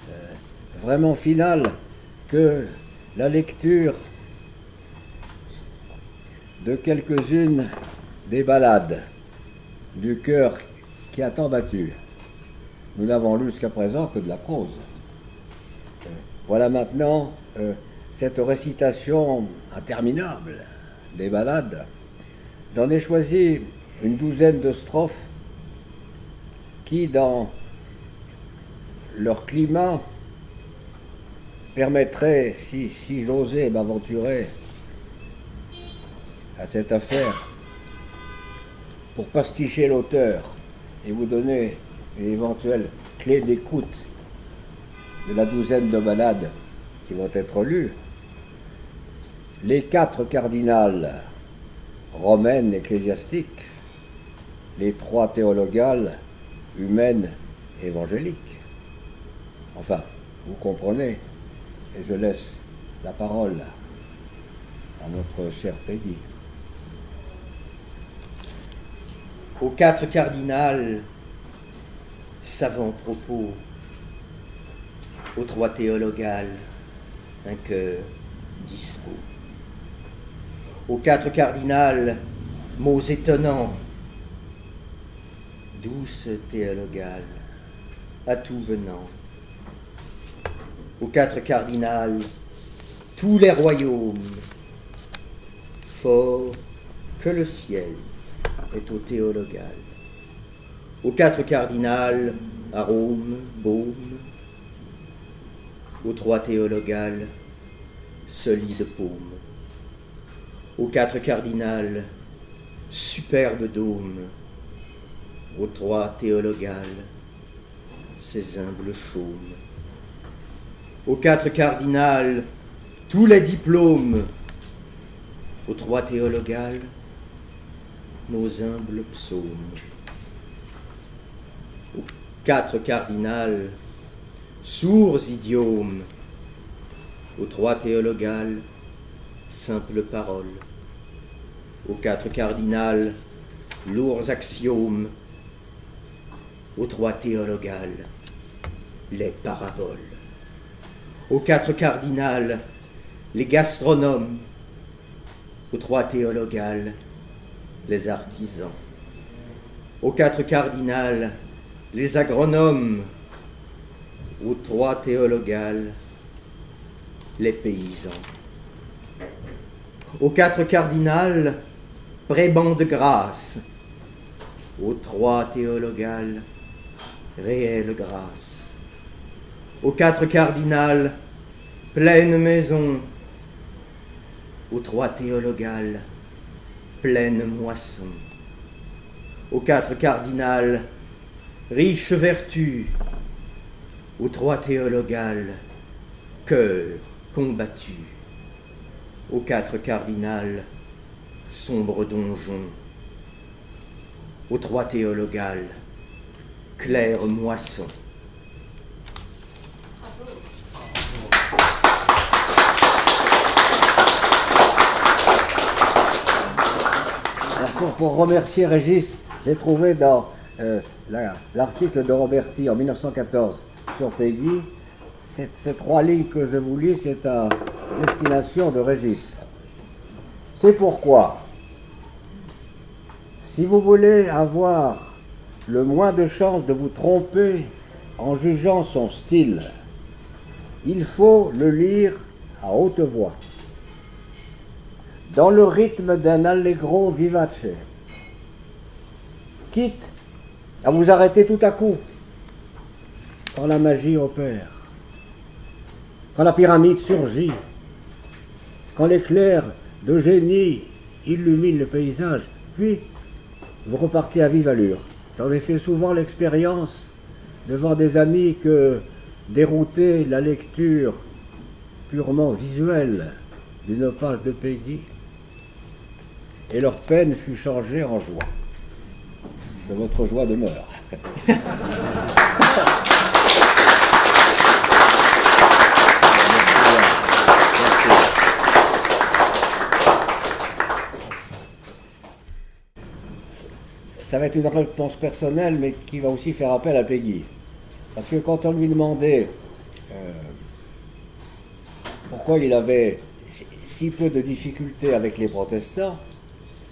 C: euh, vraiment finale, que la lecture de quelques-unes des ballades du cœur qui a tant battu. Nous n'avons lu jusqu'à présent que de la prose. Voilà maintenant euh, cette récitation interminable des ballades. J'en ai choisi une douzaine de strophes qui, dans leur climat, permettraient, si j'osais m'aventurer à cette affaire, pour pasticher l'auteur et vous donner une éventuelle clé d'écoute de la douzaine de ballades qui vont être lues, les quatre cardinales romaines ecclésiastiques, les trois théologales humaines évangéliques. Enfin, vous comprenez, et je laisse la parole à notre cher Peggy.
B: Aux quatre cardinales, savants propos, aux trois théologales, un cœur dispo. Aux quatre cardinales, mots étonnants, douce théologale, à tout venant. Aux quatre cardinales, tous les royaumes, fort que le ciel est au théologal. Aux quatre cardinales, arôme, baume. Aux trois théologales, solide paume. Aux quatre cardinales, superbe dôme. Aux trois théologales, ses humbles chaumes. Aux quatre cardinales, tous les diplômes. Aux trois théologales, nos humbles psaumes. Quatre cardinales, sourds idiomes. Aux trois théologales, simples paroles. Aux quatre cardinales, lourds axiomes. Aux trois théologales, les paraboles. Aux quatre cardinales, les gastronomes. Aux trois théologales, les artisans. Aux quatre cardinales, les agronomes. Aux trois théologales, les paysans. Aux quatre cardinales, prébans de grâce. Aux trois théologales, réelle grâce. Aux quatre cardinales, pleine maison. Aux trois théologales, pleine moisson. Aux quatre cardinales, riche vertu. Aux trois théologales, cœur combattu. Aux quatre cardinales, sombre donjon. Aux trois théologales, claire moisson.
C: Alors, pour, remercier Régis, j'ai trouvé dans euh, l'article de Roberti en 1914 sur Peggy, ces trois lignes que je vous lis, c'est à destination de Régis. C'est pourquoi, si vous voulez avoir le moins de chances de vous tromper en jugeant son style, il faut le lire à haute voix dans le rythme d'un allegro vivace, quitte à vous arrêter tout à coup. Quand la magie opère, quand la pyramide surgit, quand l'éclair de génie illumine le paysage, puis vous repartez à vive allure. J'en ai fait souvent l'expérience devant des amis que dérouter la lecture purement visuelle d'une page de Peggy. Et leur peine fut changée en joie. De votre joie demeure. Ça va être une réponse personnelle, mais qui va aussi faire appel à Peggy. Parce que quand on lui demandait euh, pourquoi il avait si peu de difficultés avec les protestants,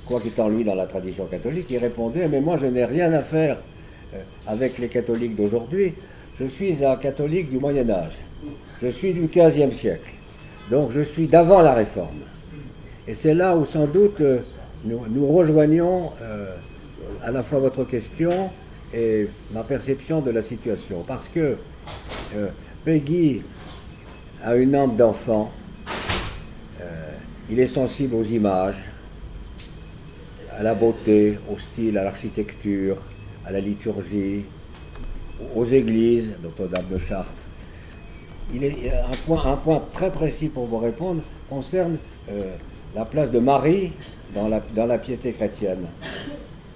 C: quoi qu'étant lui dans la tradition catholique, il répondait Mais moi, je n'ai rien à faire euh, avec les catholiques d'aujourd'hui. Je suis un catholique du Moyen-Âge. Je suis du XVe siècle. Donc, je suis d'avant la réforme. Et c'est là où, sans doute, euh, nous, rejoignons euh, à la fois votre question et ma perception de la situation. Parce que Peggy a une âme d'enfant. il est sensible aux images à la beauté, au style, à l'architecture, à la liturgie, aux églises, Notre-Dame de Chartres. Il est un point, très précis pour vous répondre concerne euh, la place de Marie dans la, piété chrétienne.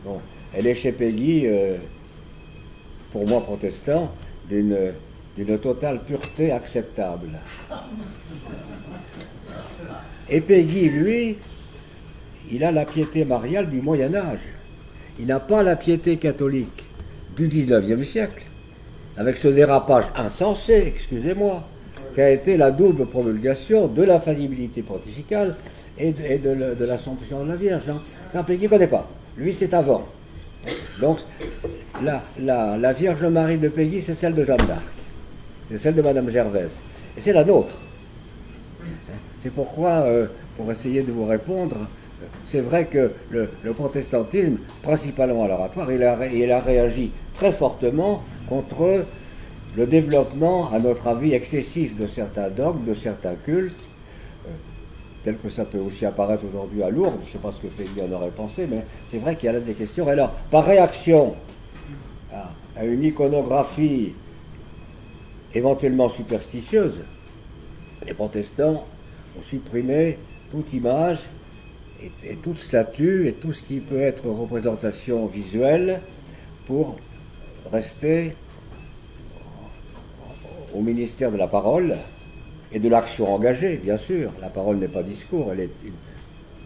C: Bon, elle est chez Peggy, euh, pour moi protestant, d'une totale pureté acceptable. Et Peggy, lui, il a la piété mariale du Moyen Âge. Il n'a pas la piété catholique du 19e siècle, avec ce dérapage insensé, excusez-moi, qu'a été la double promulgation de la faillibilité pontificale et de, l'Assomption de la Vierge. C'est un pays qu'il ne connaît pas. Lui, c'est avant. Donc, la, la, Vierge Marie de Peggy, c'est celle de Jeanne d'Arc. C'est celle de Madame Gervaise. Et c'est la nôtre. C'est pourquoi, euh, pour essayer de vous répondre, c'est vrai que le, protestantisme, principalement à l'oratoire, il a, réagi très fortement contre le développement, à notre avis, excessif de certains dogmes, de certains cultes, euh, tel que ça peut aussi apparaître aujourd'hui à Lourdes, je ne sais pas ce que Peggy en aurait pensé, mais c'est vrai qu'il y a là des questions. alors, par réaction à, une iconographie éventuellement superstitieuse, les protestants ont supprimé toute image et, toute statue et tout ce qui peut être représentation visuelle pour rester au ministère de la parole et de l'action engagée, bien sûr. La parole n'est pas discours, elle est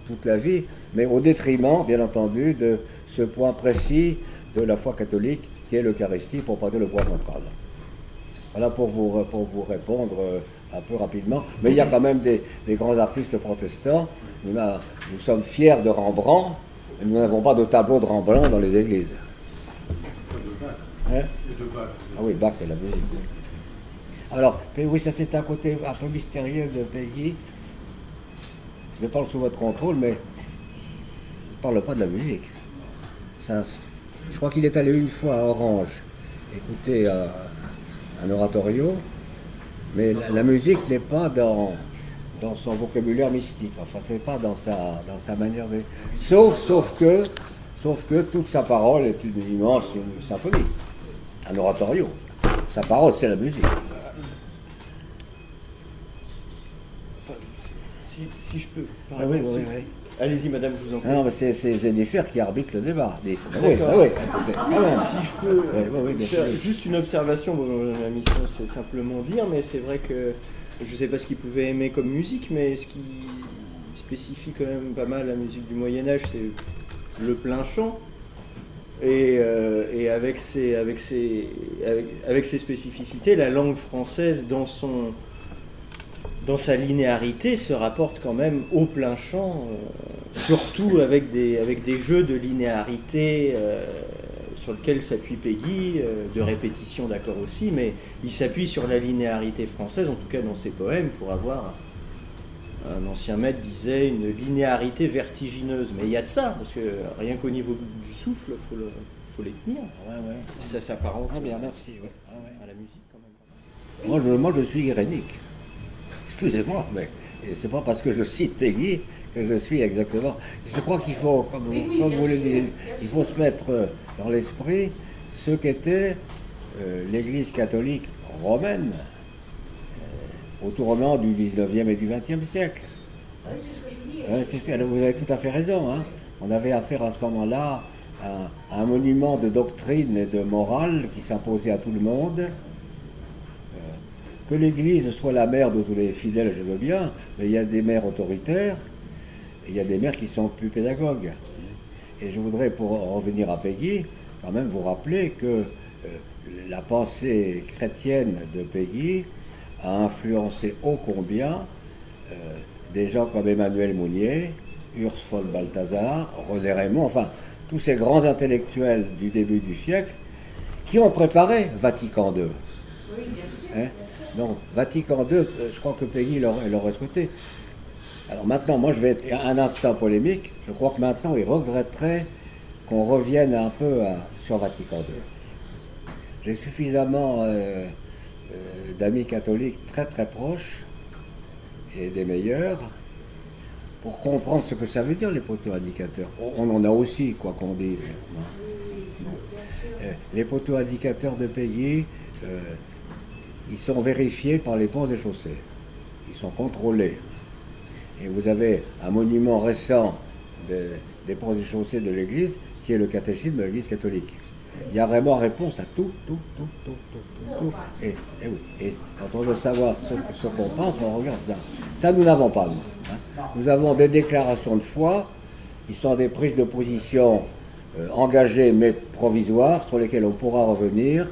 C: toute la vie, mais au détriment, bien entendu, de ce point précis de la foi catholique qui est l'Eucharistie, pour parler le point central. Voilà pour vous, pour vous répondre euh, un peu rapidement. Mais il y a quand même des, grands artistes protestants. Nous, sommes fiers de Rembrandt, mais nous n'avons pas de tableau de Rembrandt dans les églises. Hein? Ah oui, Bach, c'est la musique. Alors, oui, ça c'est un côté un peu mystérieux de Peggy. Je parle sous votre contrôle, mais il ne parle pas de la musique. je crois qu'il est allé une fois à Orange écouter un oratorio, mais la, musique n'est pas dans, dans son vocabulaire mystique. Enfin, c'est pas dans sa, dans sa manière de. Sauf, sauf que, sauf que toute sa parole est une immense symphonie, un oratorio. Sa parole, c'est la musique.
B: si je peux. Ah oui, oui, oui. Allez-y, madame, je vous en prie.
C: Non, mais c'est Jennifer qui arbitre le débat.
B: Des... Ah oui, ah oui. Ah si je peux faire juste une observation, bon, la mission c'est simplement dire, mais c'est vrai que je ne sais pas ce qu'il pouvait aimer comme musique, mais ce qui spécifie quand même pas mal la musique du Moyen-Âge, c'est le plein chant. Et, euh, et avec, ses, avec, ses, avec, avec ses spécificités, la langue française dans son, dans sa linéarité, se rapporte quand même au plein champ, euh, surtout avec des, avec des jeux de linéarité euh, sur lesquels s'appuie Peggy, euh, de répétition d'accord aussi, mais il s'appuie sur la linéarité française, en tout cas dans ses poèmes, pour avoir, un ancien maître disait, une linéarité vertigineuse. Mais il y a de ça, parce que rien qu'au niveau du souffle, il faut, faut, les tenir.
C: Ouais, ouais.
B: Ça s'apparente
C: ah, bien, merci,
B: ah, à la musique quand même.
C: Moi, je, moi, je suis irénique excusez-moi, mais c'est pas parce que je cite Peggy que je suis exactement. Je crois qu'il faut, comme, vous le dites, il faut se mettre euh, dans l'esprit ce qu'était euh, l'Église catholique romaine euh, au tournant du 19e et du 20e siècle. c'est ce que je dis. vous avez tout à fait raison. Hein. On avait affaire à ce moment-là à un monument de doctrine et de morale qui s'imposait à tout le monde que l'Église soit la mère de tous les fidèles, je veux bien, mais il y a des mères autoritaires et il y a des mères qui sont plus pédagogues. Et je voudrais, pour revenir à Peggy, quand même vous rappeler que euh, la pensée chrétienne de Peggy a influencé ô combien euh, des gens comme Emmanuel Mounier, Urs von Balthasar, René Raymond, enfin tous ces grands intellectuels du début du siècle qui ont préparé Vatican II.
A: Oui, bien sûr.
C: Hein? Donc, Vatican II, euh, je crois que Peggy l'aurait souhaité. Alors maintenant, moi je vais être un instant polémique. Je crois que maintenant il regretterait qu'on revienne un peu sur Vatican II. J'ai suffisamment euh, euh, d'amis catholiques très très proches et des meilleurs pour comprendre ce que ça veut dire les poteaux indicateurs. On en a aussi, quoi qu'on dise. Les poteaux indicateurs de Peggy, ils sont vérifiés par les ponts et chaussées. Ils sont contrôlés. Et vous avez un monument récent des, ponts et chaussées de l'Église qui est le catéchisme de l'Église catholique. Il y a vraiment réponse à tout, tout, tout, tout, tout, tout. Et, et oui. Quand on veut savoir ce, ce qu'on pense, on regarde ça. Ça, nous n'avons pas, nous. hein. Nous avons des déclarations de foi qui sont des prises de position euh, engagées mais provisoires sur lesquelles on pourra revenir.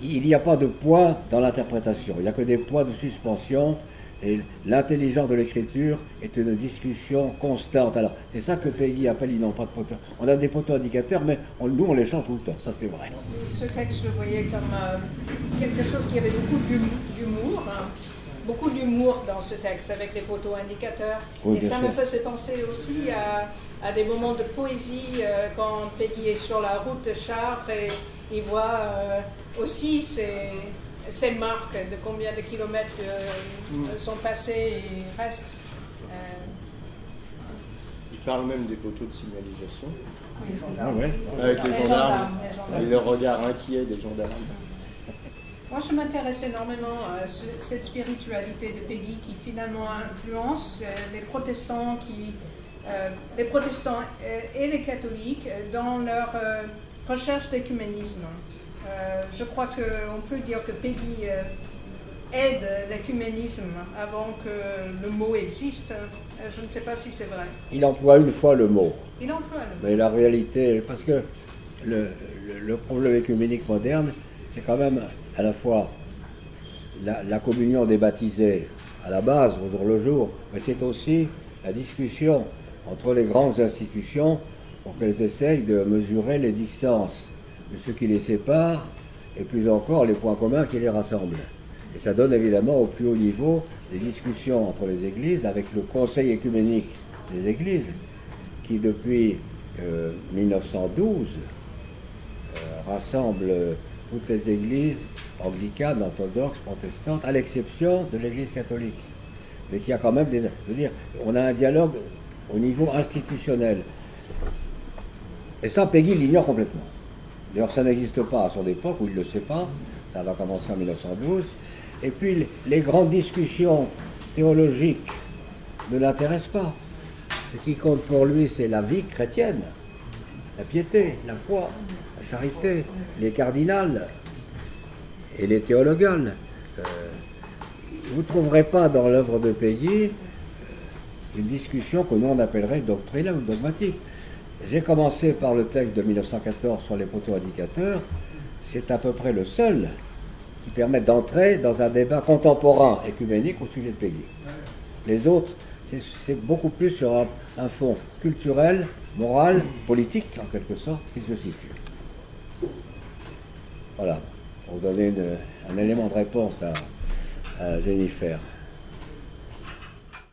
C: Il n'y a pas de poids dans l'interprétation, il n'y a que des points de suspension. Et l'intelligence de l'écriture est une discussion constante. Alors, c'est ça que Peggy appelle ils n'ont pas de poteaux. On a des poteaux indicateurs, mais on- nous, on les chante tout le temps. Ça, c'est vrai.
A: Ce texte, je le voyais comme euh, quelque chose qui avait beaucoup d'hum- d'humour. hein. Beaucoup d'humour dans ce texte avec les poteaux indicateurs.
C: Oui,
A: Et ça
C: sûr.
A: me faisait penser aussi à, à des moments de poésie euh, quand Peggy est sur la route de Chartres et il voit euh, aussi ces, ces marques de combien de kilomètres euh, sont passés et restent. Euh,
B: Il parle même des poteaux de signalisation.
C: Ah ouais.
B: Avec les
A: Les
B: gendarmes.
A: gendarmes, les gendarmes.
B: Et le regard inquiet des gendarmes.
A: Moi, je m'intéresse énormément à ce- cette spiritualité de Peggy qui finalement influence les protestants, qui, euh, les protestants et les catholiques dans leur euh, recherche d'écuménisme. Euh, je crois qu'on peut dire que Peggy euh, aide l'écuménisme avant que le mot existe. Euh, je ne sais pas si c'est vrai.
C: Il emploie une fois le mot.
A: Il emploie le mot.
C: Mais la réalité, parce que le, le- le problème écuménique moderne, c'est quand même à la fois la, la communion des baptisés à la base, au jour le jour, mais c'est aussi la discussion entre les grandes institutions pour qu'elles essayent de mesurer les distances de ce qui les sépare et plus encore les points communs qui les rassemblent. Et ça donne évidemment au plus haut niveau des discussions entre les églises avec le Conseil écuménique des églises qui depuis euh, 1912 euh, rassemble toutes les églises anglicanes, orthodoxes, protestantes, à l'exception de l'église catholique. Mais qui a quand même des... Je veux dire, on a un dialogue au niveau institutionnel. Et ça, Peggy l'ignore complètement. D'ailleurs, ça n'existe pas à son époque, où il ne le sait pas. Ça va commencer en 1912. Et puis, les- grandes discussions théologiques ne l'intéressent pas. Ce qui compte pour lui, c'est la vie chrétienne, la piété, la foi, la charité, les cardinals et les théologales. Euh, vous ne trouverez pas dans l'œuvre de Peggy euh, une discussion que nous on appellerait doctrinale ou dogmatique. J'ai commencé par le texte de 1914 sur les poteaux indicateurs. C'est à peu près le seul qui permet d'entrer dans un débat contemporain écuménique au sujet de Peggy. Les autres, c'est- beaucoup plus sur un, fond culturel, moral, politique, en quelque sorte, qui se situe. Voilà, pour donner un élément de réponse à Jennifer.